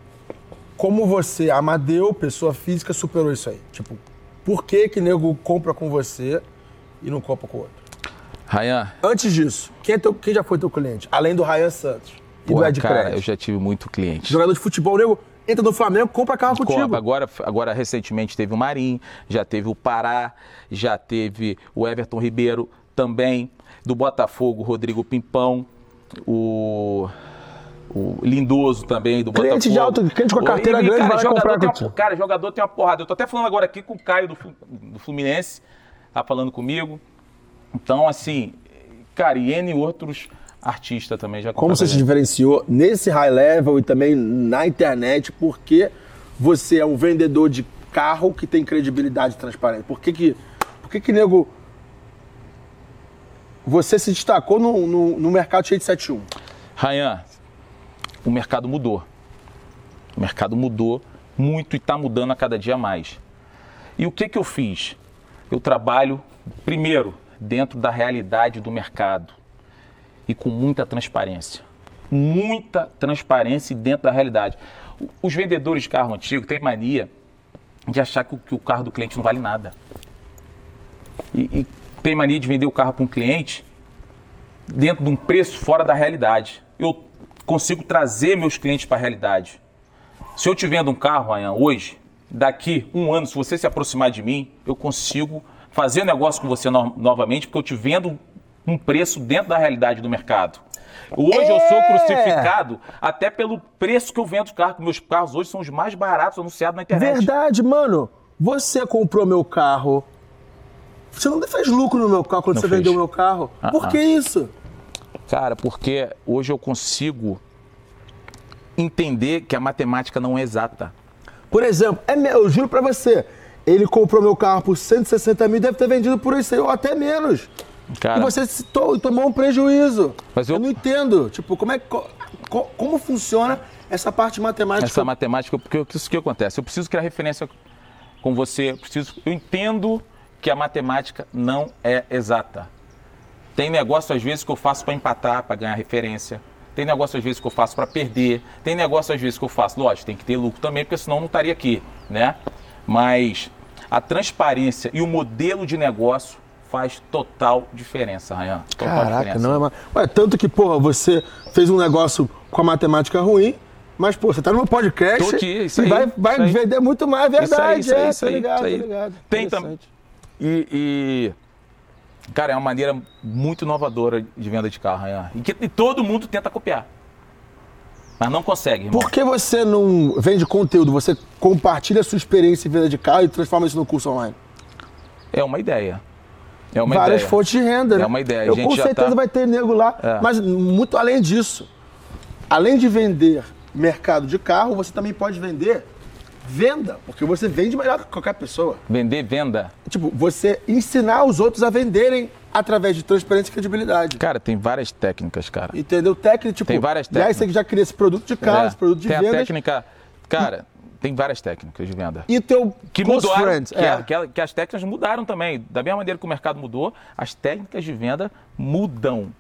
Como você, Amadeu, pessoa física, superou isso aí? Tipo, por que que nego compra com você e não compra com o outro? Rayan, Antes disso, quem, é teu- quem já foi teu cliente? Além do Ryan Santos e do Ed cara, eu já tive muito cliente. Jogador de futebol, nego, entra no Flamengo, compra carro contigo. Agora, agora, recentemente, teve o Marim, já teve o Pará, já teve o Everton Ribeiro também. Do Botafogo, Rodrigo Pimpão, o, o Lindoso também, do Cliente Botafogo. de alto, cliente com a carteira E, grande cara, vai jogador comprar tem uma, cara, jogador tem uma porrada. Eu tô até falando agora aqui com o Caio do, do Fluminense, tá falando comigo. Então, assim, cara, e N outros artistas também já Como você se diferenciou nesse high level e também na internet? Porque você é um vendedor de carro que tem credibilidade e transparência. Por que que, por que, que nego... Você se destacou no, no, no mercado cheio de 71. Rayan, o mercado mudou. O mercado mudou muito e está mudando a cada dia mais. E o que, que eu fiz? Eu trabalho, primeiro, dentro da realidade do mercado e com muita transparência. Muita transparência dentro da realidade. Os vendedores de carro antigo têm mania de achar que o, que o carro do cliente não vale nada. E, e tem mania de vender o carro para um cliente dentro de um preço fora da realidade. Eu consigo trazer meus clientes para a realidade. Se eu te vendo um carro, Ayan, hoje, daqui um ano, se você se aproximar de mim, eu consigo fazer negócio com você no- novamente, porque eu te vendo um preço dentro da realidade do mercado. Hoje eu sou É! crucificado até pelo preço que eu vendo os carros. Meus carros hoje são os mais baratos anunciados na internet. Verdade, mano. Você comprou meu carro. Você não fez lucro no meu carro quando Não você fez. vendeu meu carro. Ah, Por ah. que isso? Cara, porque hoje eu consigo entender que a matemática não é exata. Por exemplo, é eu juro pra você, ele comprou meu carro por 160 mil, deve ter vendido por isso aí, ou até menos. Cara, E você citou tomou um prejuízo. Mas eu- não entendo. Tipo, como é que- co- co- como funciona essa parte matemática? essa matemática, porque isso que acontece? Eu preciso criar referência com você, eu preciso, eu entendo que a matemática não é exata. Tem negócio às vezes que eu faço para empatar, para ganhar referência. Tem negócio às vezes que eu faço para perder. Tem negócio às vezes que eu faço, lógico, tem que ter lucro também, porque senão eu não estaria aqui, né? Mas a transparência e o modelo de negócio faz total diferença, Rayan. Total Caraca, diferença. não é mais. Ué, tanto que, porra, você fez um negócio com a matemática ruim, mas, pô, você tá no podcast Tô aqui, isso e aí, vai, vai isso aí. vender muito mais, é Isso aí, verdade. isso aí, é, isso tô aí, ligado, isso aí. tô ligado. Tem tam- Interessante. E, e, cara, é uma maneira muito inovadora de venda de carro, Rayan. E que e todo mundo tenta copiar. Mas não consegue, irmão. Por que você não vende conteúdo? Você compartilha a sua experiência em venda de carro e transforma isso no curso online? É uma ideia. É uma Várias ideia. fontes de renda, né? É uma ideia, Eu com certeza tá- vai ter nego lá. É. Mas muito além disso, além de vender mercado de carro, você também pode vender venda, porque você vende melhor que qualquer pessoa. Vender, venda. Tipo, você ensinar os outros a venderem através de transparência e credibilidade. Cara, tem várias técnicas, cara. Entendeu? Técnica, tipo, Tem várias já técnicas. você já cria esse produto de carro, É, esse produto de tem a vendas. técnica. Cara, tem várias técnicas de venda. E teu Que mudaram, friends. que, é. a- que a- que as técnicas mudaram também. Da mesma maneira que o mercado mudou, as técnicas de venda mudam.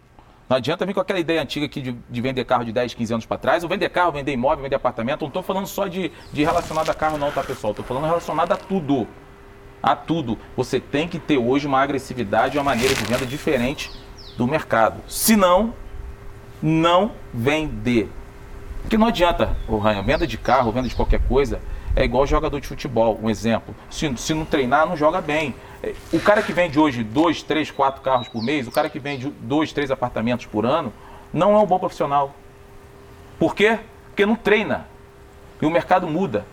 Não adianta vir com aquela ideia antiga aqui de, de vender carro de 10, 15 anos para trás, ou vender carro, vender imóvel, vender apartamento. Não estou falando só de, de relacionado a carro, não, tá, pessoal? Estou falando relacionado a tudo. A tudo. Você tem que ter hoje uma agressividade, uma maneira de venda diferente do mercado. Senão, não vender. Porque não adianta, o Ryan, venda de carro, venda de qualquer coisa, é igual jogador de futebol, um exemplo. Se, se não treinar, não joga bem. É, O cara que vende hoje dois, três, quatro carros por mês, o cara que vende dois, três apartamentos por ano, não é um bom profissional. Por quê? Porque não treina. E o mercado muda.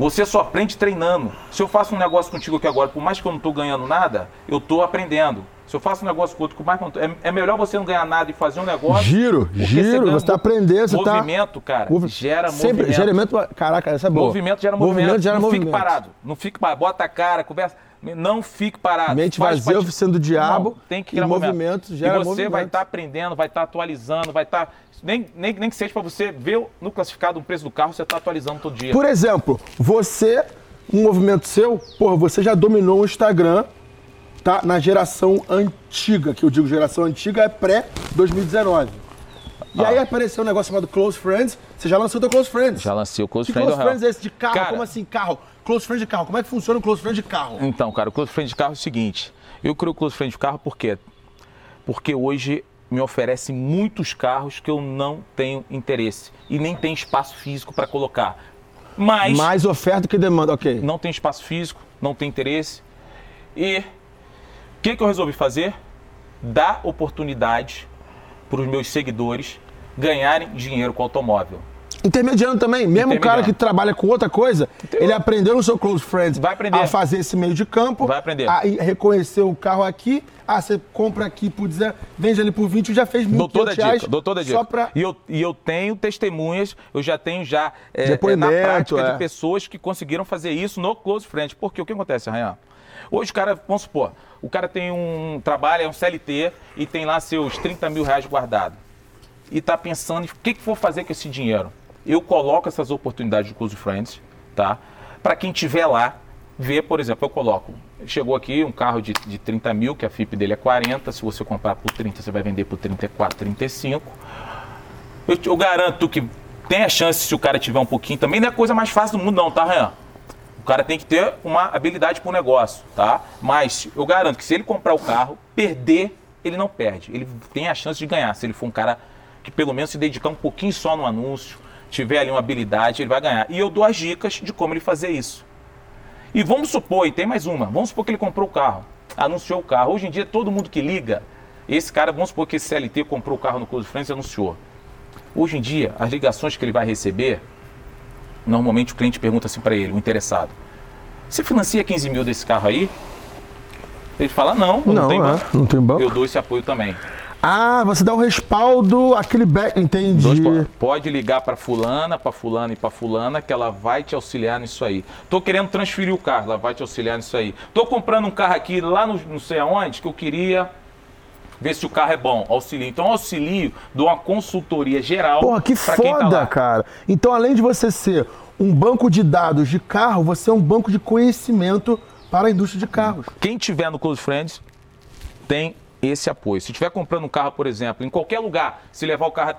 Você só aprende treinando. Se eu faço um negócio contigo aqui agora, por mais que eu não estou ganhando nada, eu estou aprendendo. Se eu faço um negócio com outro, por mais que eu não tô- é, é melhor você não ganhar nada e fazer um negócio. Giro, giro, você tá mo- aprendendo, você tá- Movimento, cara, Movi- gera Sempre, movimento. Geramento, caraca, essa é boa. Movimento gera movimento. Movimento gera não movimento. fique parado. Não fique parado. Bota a cara, conversa. Não fique parado. Mente Faz vazia, oficina do diabo, Não, tem que criar movimento gera E você movimento. vai estar aprendendo, vai estar atualizando, vai estar. Nem, nem, nem que seja para você ver no classificado o preço do carro, você está atualizando todo dia. Por exemplo, você, um movimento seu, porra, você já dominou o Instagram, tá? Na geração antiga, que eu digo geração antiga é pré-2019. E Ah. aí apareceu um negócio chamado Close Friends, você já lançou teu Close Friends. Já lancei o Close Que Friend Close. Friends é esse de carro? Cara, Como assim carro? Close Friend de carro. Como é que funciona o Close Friend de carro? Então, cara, o Close Friend de carro é o seguinte. Eu crio o Close Friend de carro por quê? Porque hoje me oferece muitos carros que eu não tenho interesse e nem tenho espaço físico para colocar. Mas Mais oferta que demanda, ok. não tem espaço físico, não tem interesse. E o que, que eu resolvi fazer? Dar oportunidade para os meus seguidores ganharem dinheiro com automóvel. Intermediando também, mesmo o cara que trabalha com outra coisa, ele aprendeu no seu Close Friends a fazer esse meio de campo, Vai aprender. a reconhecer o carro aqui, ah, você compra aqui por 10, vende ali por 20, já fez mil reais dou toda a dica. só pra... E, eu, e eu tenho testemunhas, eu já tenho já é, é, na prática é. de pessoas que conseguiram fazer isso no Close Friends. Porque o que acontece, Arranhão? Hoje o cara, vamos supor, o cara tem um trabalho, é um CLT e tem lá seus 30 mil reais guardado. E tá pensando em o que, que vou fazer com esse dinheiro. Eu coloco essas oportunidades do Close Friends, tá? Para quem tiver lá, ver, por exemplo, eu coloco. Chegou aqui um carro de, de 30 mil, que a FIP dele é 40. Se você comprar por 30, você vai vender por 34, 35. Eu, eu garanto que tem a chance se o cara tiver um pouquinho. Também não é a coisa mais fácil do mundo, não, tá, Ryan? O cara tem que ter uma habilidade para o negócio, tá? Mas eu garanto que se ele comprar o carro, perder, ele não perde. Ele tem a chance de ganhar. Se ele for um cara que pelo menos se dedicar um pouquinho só no anúncio, tiver ali uma habilidade, ele vai ganhar. E eu dou as dicas de como ele fazer isso. E vamos supor, e tem mais uma, vamos supor que ele comprou o carro, anunciou o carro. Hoje em dia, todo mundo que liga, esse cara, vamos supor que esse CLT comprou o carro no Close Friends e anunciou. Hoje em dia, as ligações que ele vai receber, normalmente o cliente pergunta assim para ele, o interessado: Você financia 15 mil desse carro aí? Ele fala: Não, não, Não, tem é, banco. não tem banco. Eu dou esse apoio também. Ah, você dá um respaldo, aquele back, entendi. Dois. Pode ligar para fulana, para fulana e para fulana que ela vai te auxiliar nisso aí. Tô querendo transferir o carro, ela vai te auxiliar nisso aí. Tô comprando um carro aqui lá no não sei aonde que eu queria ver se o carro é bom. Auxilio. Então auxilio, dou uma consultoria geral. Porra, que tá foda, lá. cara. Então, além de você ser um banco de dados de carro, você é um banco de conhecimento para a indústria de carros. Quem tiver no Close Friends tem esse apoio. Se estiver comprando um carro, por exemplo, em qualquer lugar, se levar o carro.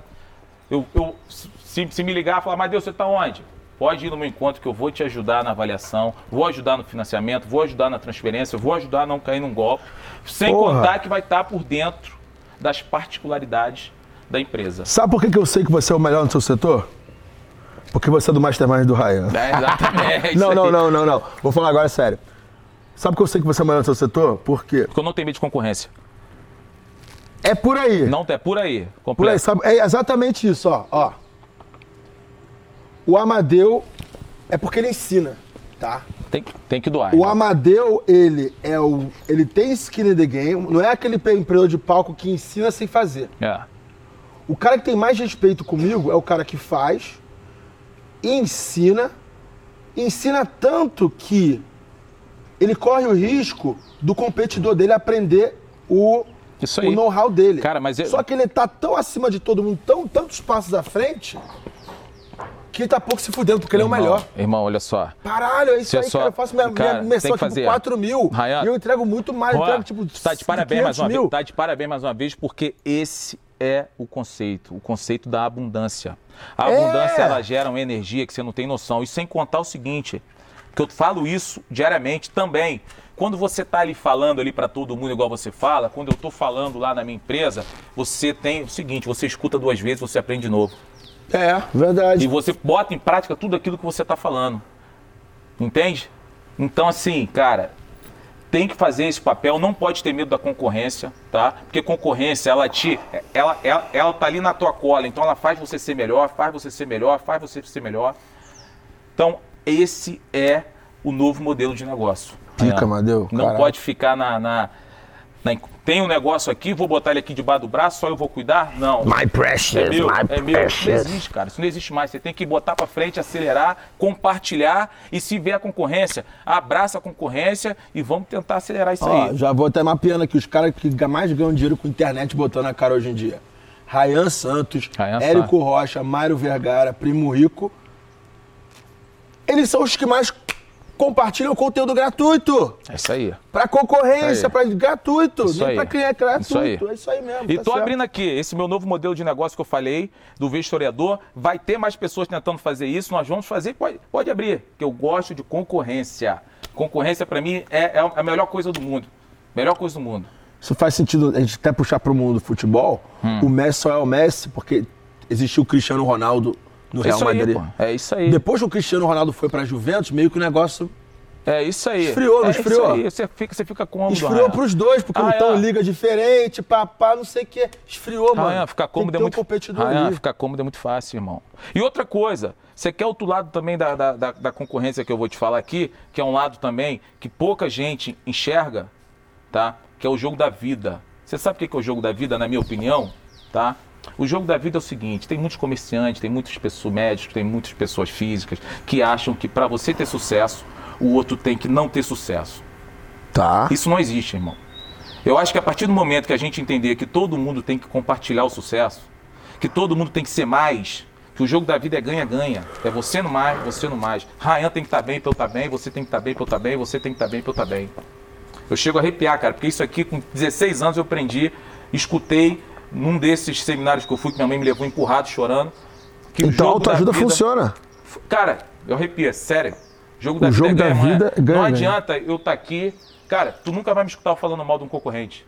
Eu, eu- se, se me ligar e falar, mas Deus, você está onde? Pode ir no meu encontro que eu vou te ajudar na avaliação, vou ajudar no financiamento, vou ajudar na transferência, vou ajudar a não cair num golpe. Sem Porra. contar que vai estar por dentro das particularidades da empresa. Sabe por que, que eu sei que você é o melhor no seu setor? Porque você é do Mastermind do Ryan. É, exatamente. Não, não, não, não, não. Vou falar agora sério. Sabe que eu sei que você é o melhor no seu setor? Porque Porque eu não tenho medo de concorrência. É por aí. Não, é por aí. Por aí, sabe? É exatamente isso, ó. ó. O Amadeu é porque ele ensina, tá? Tem, tem que doar. O. Amadeu, ele é o. Ele tem skin in the game, não é aquele empreendedor de palco que ensina sem fazer. É. O cara que tem mais respeito comigo é o cara que faz, ensina, ensina tanto que ele corre o risco do competidor dele aprender o, Isso o aí. know-how dele. Cara, mas eu- Só que ele tá tão acima de todo mundo, tão, tantos passos à frente, que ele tá pouco se fudendo, porque ele é o Irmão, melhor. Irmão, olha só. Caralho, é isso Você aí, só- cara. Eu faço minha, cara, minha que aqui fazer. por 4 mil. Rayan, e eu entrego muito mais, Juan, entrego tipo. tá de parabéns mais 500 uma mil. vez. Tá de parabéns mais uma vez, porque esse é o conceito, o conceito da abundância. A É. abundância ela gera uma energia que você não tem noção. E sem contar o seguinte, que eu falo isso diariamente também. Quando você está ali falando ali para todo mundo igual você fala, quando eu estou falando lá na minha empresa, você tem o seguinte, você escuta duas vezes, você aprende de novo. É, verdade. E você bota em prática tudo aquilo que você está falando. Entende? Então, assim, cara, tem que fazer esse papel, não pode ter medo da concorrência, tá? Porque concorrência, ela te. Ela, ela, ela tá ali na tua cola, então ela faz você ser melhor, faz você ser melhor, faz você ser melhor. Então, esse é o novo modelo de negócio. Pica, Ryan. Amadeu, Não caralho. pode ficar na, na, na- Tem um negócio aqui, vou botar ele aqui debaixo do braço, só eu vou cuidar? Não. My precious, É meu, my é meu. Não precious. existe, cara. Isso não existe mais. Você tem que botar pra frente, acelerar, compartilhar e se vê a concorrência, abraça a concorrência e vamos tentar acelerar isso Ó, aí. já vou até mapeando aqui os caras que mais ganham dinheiro com internet botando a cara hoje em dia. Rayan Santos, Rayan Érico Rocha, Mário Vergara, Primo Rico. Eles são os que mais compartilham conteúdo gratuito. É isso aí. Pra concorrência, pra gratuito. Isso Nem cliente, é gratuito. Isso aí. É isso aí mesmo. E tá tô certo. abrindo aqui esse meu novo modelo de negócio que eu falei, do vistoriador. Vai ter mais pessoas tentando fazer isso. Nós vamos fazer, pode, pode abrir, que eu gosto de concorrência. Concorrência, pra mim, é, é a melhor coisa do mundo. Melhor coisa do mundo. Isso faz sentido a gente até puxar pro mundo do futebol. Hum. O Messi só é o Messi porque existiu o Cristiano Ronaldo no É Real isso aí, Madrid. pô. É isso aí. Depois que o Cristiano Ronaldo foi pra Juventus, meio que o negócio É isso aí. Esfriou, não é esfriou? Isso aí. Você fica, você fica cômodo. esfriou Rayan. pros dois, porque Ah, não estão é. liga diferente, papá, não sei o quê. Esfriou, mano. Rayan, ficar cômodo é muito competidor Rayan, ali. ficar cômodo é muito fácil, irmão. E outra coisa, você quer outro lado também da, da, da- da concorrência que eu vou te falar aqui, que é um lado também que pouca gente enxerga, tá? Que é o jogo da vida. Você sabe o que é o jogo da vida, na minha opinião, tá? O jogo da vida é o seguinte: tem muitos comerciantes, tem muitas pessoas médicos, tem muitas pessoas físicas que acham que para você ter sucesso, o outro tem que não ter sucesso. Tá. Isso não existe, irmão. Eu acho que a partir do momento que a gente entender que todo mundo tem que compartilhar o sucesso, que todo mundo tem que ser mais, que o jogo da vida é ganha-ganha. É você no mais, você no mais. Ryan tem que estar bem pra eu estar bem, você tem que estar bem pra eu estar bem, você tem que estar bem pra eu estar bem. Eu chego a arrepiar, cara, porque isso aqui, com 16 anos, eu aprendi, escutei num desses seminários que eu fui, que minha mãe me levou empurrado, chorando. Que o Então a jogo da autoajuda vida- funciona. Cara, eu arrepio, é sério. Jogo da O vida jogo é da não vida é ganha, Não ganha. adianta eu estar aqui. Cara, tu nunca vai me escutar falando mal de um concorrente.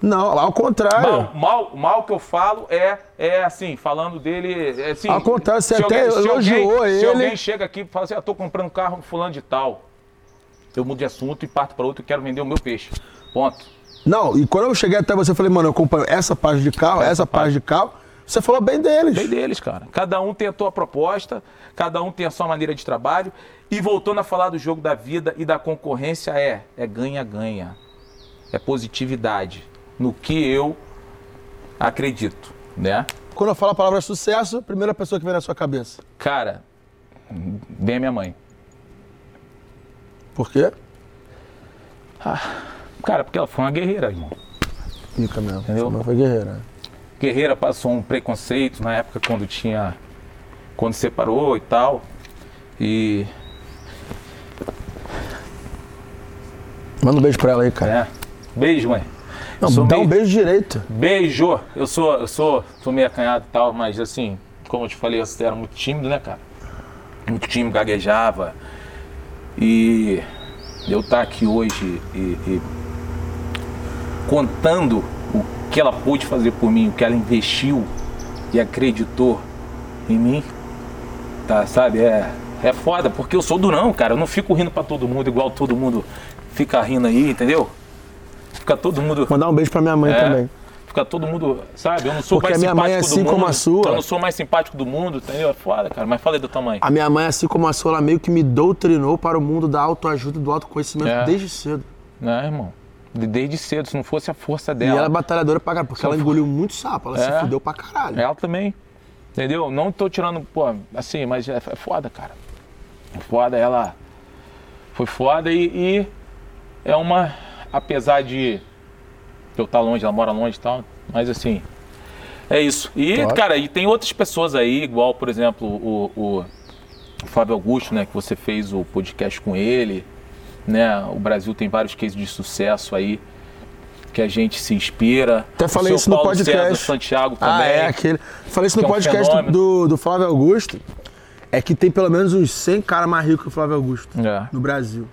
Não, ao contrário. Mal, mal, mal que eu falo é, é assim, falando dele. É assim, Ao contrário, você se até se elogiou alguém, Se ele. alguém chega aqui e fala assim, ah, tô comprando um carro fulano de tal. Eu mudo de assunto e parto para outro e quero vender o meu peixe. Ponto. Não, e quando eu cheguei até você, eu falei, mano, eu acompanho essa parte de carro, essa, parte de carro. Você falou bem deles. Bem deles, cara. Cada um tem a sua proposta, cada um tem a sua maneira de trabalho. E voltando a falar do jogo da vida e da concorrência, é é ganha-ganha. É positividade. No que eu acredito, né? Quando eu falo a palavra sucesso, a primeira pessoa que vem na sua cabeça. Cara, vem a minha mãe. Por quê? Cara, porque ela foi uma guerreira, irmão. Pica mesmo. Entendeu? Mãe foi guerreira. Guerreira passou um preconceito na época quando tinha. Quando separou e tal. E. Manda um beijo pra ela aí, cara. É. Beijo, mãe. Não, sou dá meio- um beijo direito. Beijo! Eu sou, eu sou, sou meio acanhado e tal, mas assim, como eu te falei, eu era muito tímido, né, cara? Muito tímido, gaguejava. E eu estar aqui hoje e, e contando o que ela pôde fazer por mim, o que ela investiu e acreditou em mim, tá, sabe? É, é foda, porque eu sou durão, cara. Eu não fico rindo pra todo mundo igual todo mundo fica rindo aí, entendeu? Fica todo mundo. Mandar um beijo pra minha mãe É, também. Fica todo mundo, sabe? Eu não sou Porque mais a minha mãe é simpático do assim como mundo, a sua. Eu não sou mais simpático do mundo, entendeu? É foda, cara. Mas fala aí da tua mãe. A minha mãe, assim como a sua, ela meio que me doutrinou para o mundo da autoajuda e do autoconhecimento É. desde cedo. Né, irmão? De- Desde cedo, se não fosse a força E dela. ela é batalhadora pra caralho, porque ela engoliu muito sapo, ela É. se fudeu pra caralho. Ela também. Entendeu? Não tô tirando, pô, assim, mas é, é foda, cara. É foda, ela foi foda e, e é uma. Apesar de eu estar longe, ela mora longe e tal, mas assim. É isso. E, Claro. cara, e tem outras pessoas aí, igual, por exemplo, o, o Fábio Augusto, né, que você fez o podcast com ele, né? O Brasil tem vários cases de sucesso aí que a gente se inspira. Até falei isso no Paulo podcast. César Santiago também. Ah, é aquele. Falei isso no é um podcast fenômeno. do, do Flávio Augusto. É que tem pelo menos uns 100 caras mais ricos que o Flávio Augusto É. no Brasil.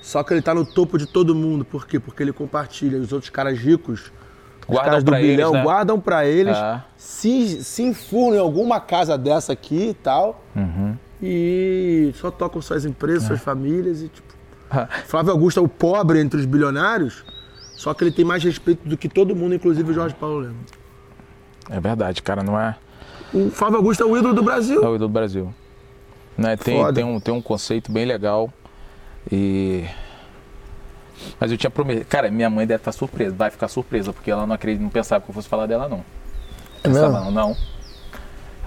Só que ele tá no topo de todo mundo. Por quê? Porque ele compartilha. Os outros caras ricos, os Guardam caras do eles, bilhão, né? guardam pra eles, É. se, se enfurnam em alguma casa dessa aqui e tal. Uhum. E só tocam suas empresas, É. suas famílias e tipo. Flávio Augusto é o pobre entre os bilionários, só que ele tem mais respeito do que todo mundo, inclusive o Jorge Paulo Lema. É verdade, cara, não é? O Flávio Augusto é o ídolo do Brasil. É o ídolo do Brasil. Né? Tem, Foda. tem, um, tem um conceito bem legal. E. Mas eu tinha prometido. Cara, minha mãe deve estar surpresa, vai ficar surpresa, porque ela não acredita, não pensava que eu fosse falar dela, não. Pensava, mesmo? não, não.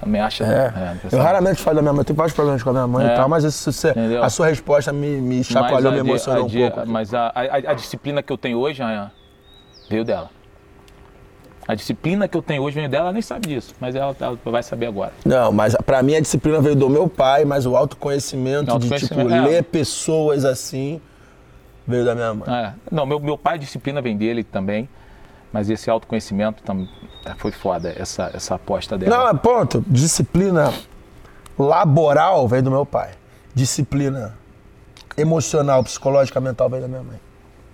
Ela me acha. É. eu raramente falo da minha mãe, eu tenho vários problemas com a minha mãe É. e tal, mas esse- você- Entendeu? a sua resposta me, me chacoalhou, a me emocionou a um pouco. Mas a, a, a disciplina que eu tenho hoje, Rayan, veio dela. A disciplina que eu tenho hoje veio dela, ela nem sabe disso, mas ela, ela vai saber agora. Não, mas pra mim a disciplina veio do meu pai, mas o autoconhecimento, de tipo Autoconhecimento, é. ler pessoas assim veio da minha mãe. É. Não, meu, meu pai, disciplina vem dele também, mas esse autoconhecimento tam, foi foda, essa, essa aposta dela. Não, é ponto. Disciplina laboral veio do meu pai. Disciplina emocional, psicológica, mental veio da minha mãe.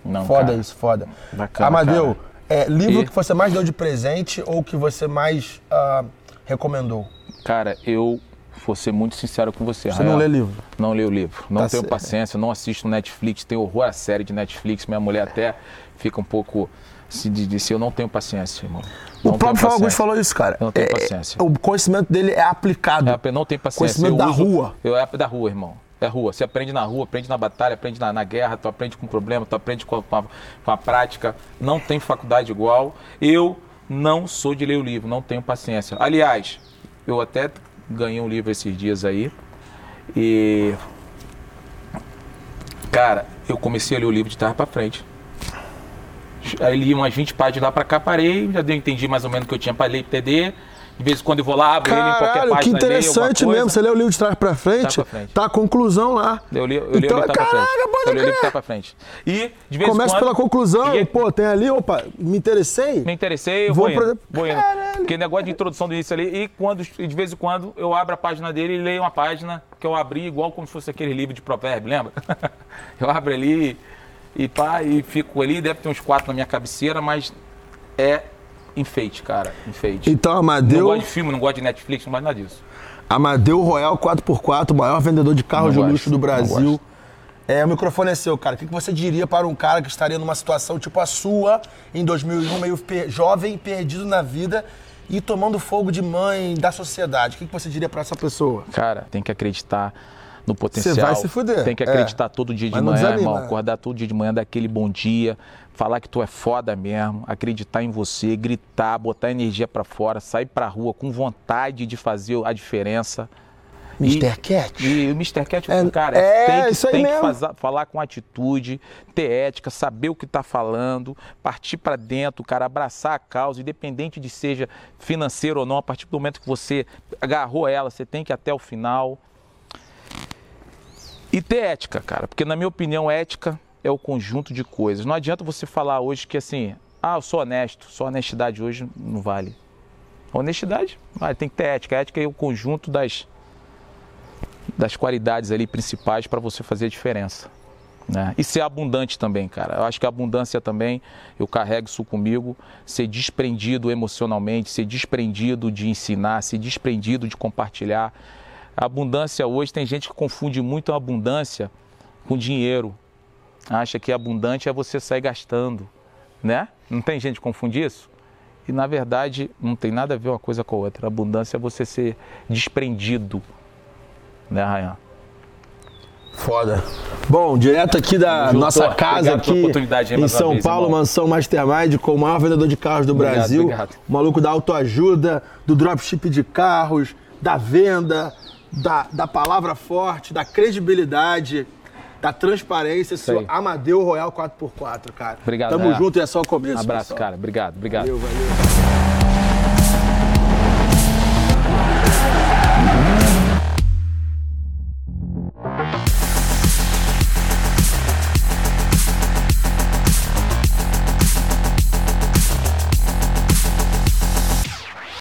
Não, Foda cara. isso, foda. Bacana, Amadeu, é, livro E- que você mais deu de presente ou que você mais ah, recomendou? Cara, eu vou ser muito sincero com você. Você não lê livro? Não leio livro. Não Tá tenho certo. paciência, não assisto Netflix, tenho horror à série de Netflix. Minha mulher até fica um pouco se de, de se eu não tenho paciência, irmão. O Não tenho próprio Fábio Augusto falou isso, cara. Eu não tenho É- paciência. O conhecimento dele é aplicado. É, não tenho paciência. Conhecimento eu da uso- rua. Eu é da rua, irmão. É rua. Você aprende na rua, aprende na batalha, aprende na, na guerra, tu aprende com problema, tu aprende com a, com a- com a prática. Não tem faculdade igual. Eu não sou de ler o livro, não tenho paciência. Aliás, eu até ganhei um livro esses dias aí. E. Cara, eu comecei a ler o livro de trás pra frente. Aí li umas 20 páginas lá pra cá, parei, já deu, entendi mais ou menos o que eu tinha pra ler TD. De vez em quando eu vou lá, abro ele em qualquer Caralho, página. que leio interessante coisa. mesmo. Você leu o livro de trás pra frente, Trás pra frente. tá a conclusão lá. Eu li, eu li Então, o livro tá pra caraca, frente. pode Eu li o livro crer. tá pra frente. E, de vez Começa quando... pela conclusão, e- pô, tem ali, opa, me interessei. Me interessei, eu Vou vou, indo. pro- Vou indo. Caralho. Porque negócio de introdução do início ali. E, quando, de vez em quando eu abro a página dele e leio uma página que eu abri igual como se fosse aquele livro de provérbio, lembra? eu abro ali e pá, e fico ali. Deve ter uns quatro na minha cabeceira, mas é enfeite, cara. Enfeite. Então, Não Amadeu, gosto de filme, não gosto de Netflix, não gosto nada disso. Amadeu Royal 4x4, o maior vendedor de carros Não de luxo do não Brasil. É, o microfone é seu, cara. O que que você diria para um cara que estaria numa situação tipo a sua, em 2001, meio per- jovem, perdido na vida e tomando fogo de mãe da sociedade? O que que você diria para essa pessoa? Cara, tem que acreditar no potencial. Você vai se fuder, Tem que é. acreditar todo dia de Mas manhã, irmão. Acordar todo dia de manhã, dar aquele bom dia, falar que tu é foda mesmo, acreditar em você, gritar, botar energia pra fora, sair pra rua com vontade de fazer a diferença. Mr. Cat? E o Mr. Cat, É, cara, é, tem que, isso aí tem que falar com atitude, ter ética, saber o que tá falando, partir pra dentro, cara, abraçar a causa, independente de seja financeiro ou não, a partir do momento que você agarrou ela, você tem que ir até o final. E ter ética, cara, porque na minha opinião, ética é o conjunto de coisas. Não adianta você falar hoje que assim, ah, eu sou honesto, só honestidade hoje não vale. Honestidade, vale, tem que ter ética. A ética é o conjunto das, das qualidades ali principais para você fazer a diferença. Né? E ser abundante também, cara. Eu acho que a abundância também, eu carrego isso comigo, ser desprendido emocionalmente, ser desprendido de ensinar, ser desprendido de compartilhar. A abundância hoje, tem gente que confunde muito a abundância com dinheiro. Acha que abundante é você sair gastando, né? Não tem gente que confunde isso? E na verdade não tem nada a ver uma coisa com a outra. abundância é você ser desprendido, né, Rayan? Foda. Bom, direto aqui da Juntou. nossa casa Obrigado aqui em São vez, Paulo, irmão. Mansão Mastermind, com o maior vendedor de carros do Obrigado, Brasil. obrigado. O maluco da autoajuda, do dropship de carros, da venda, da, da palavra forte, da credibilidade, da transparência. Seu. Amadeu Royal 4x4, cara. Obrigado, Tamo Rayan. junto e é só o começo. Abraço, pessoal. cara. Obrigado, obrigado. Valeu, valeu.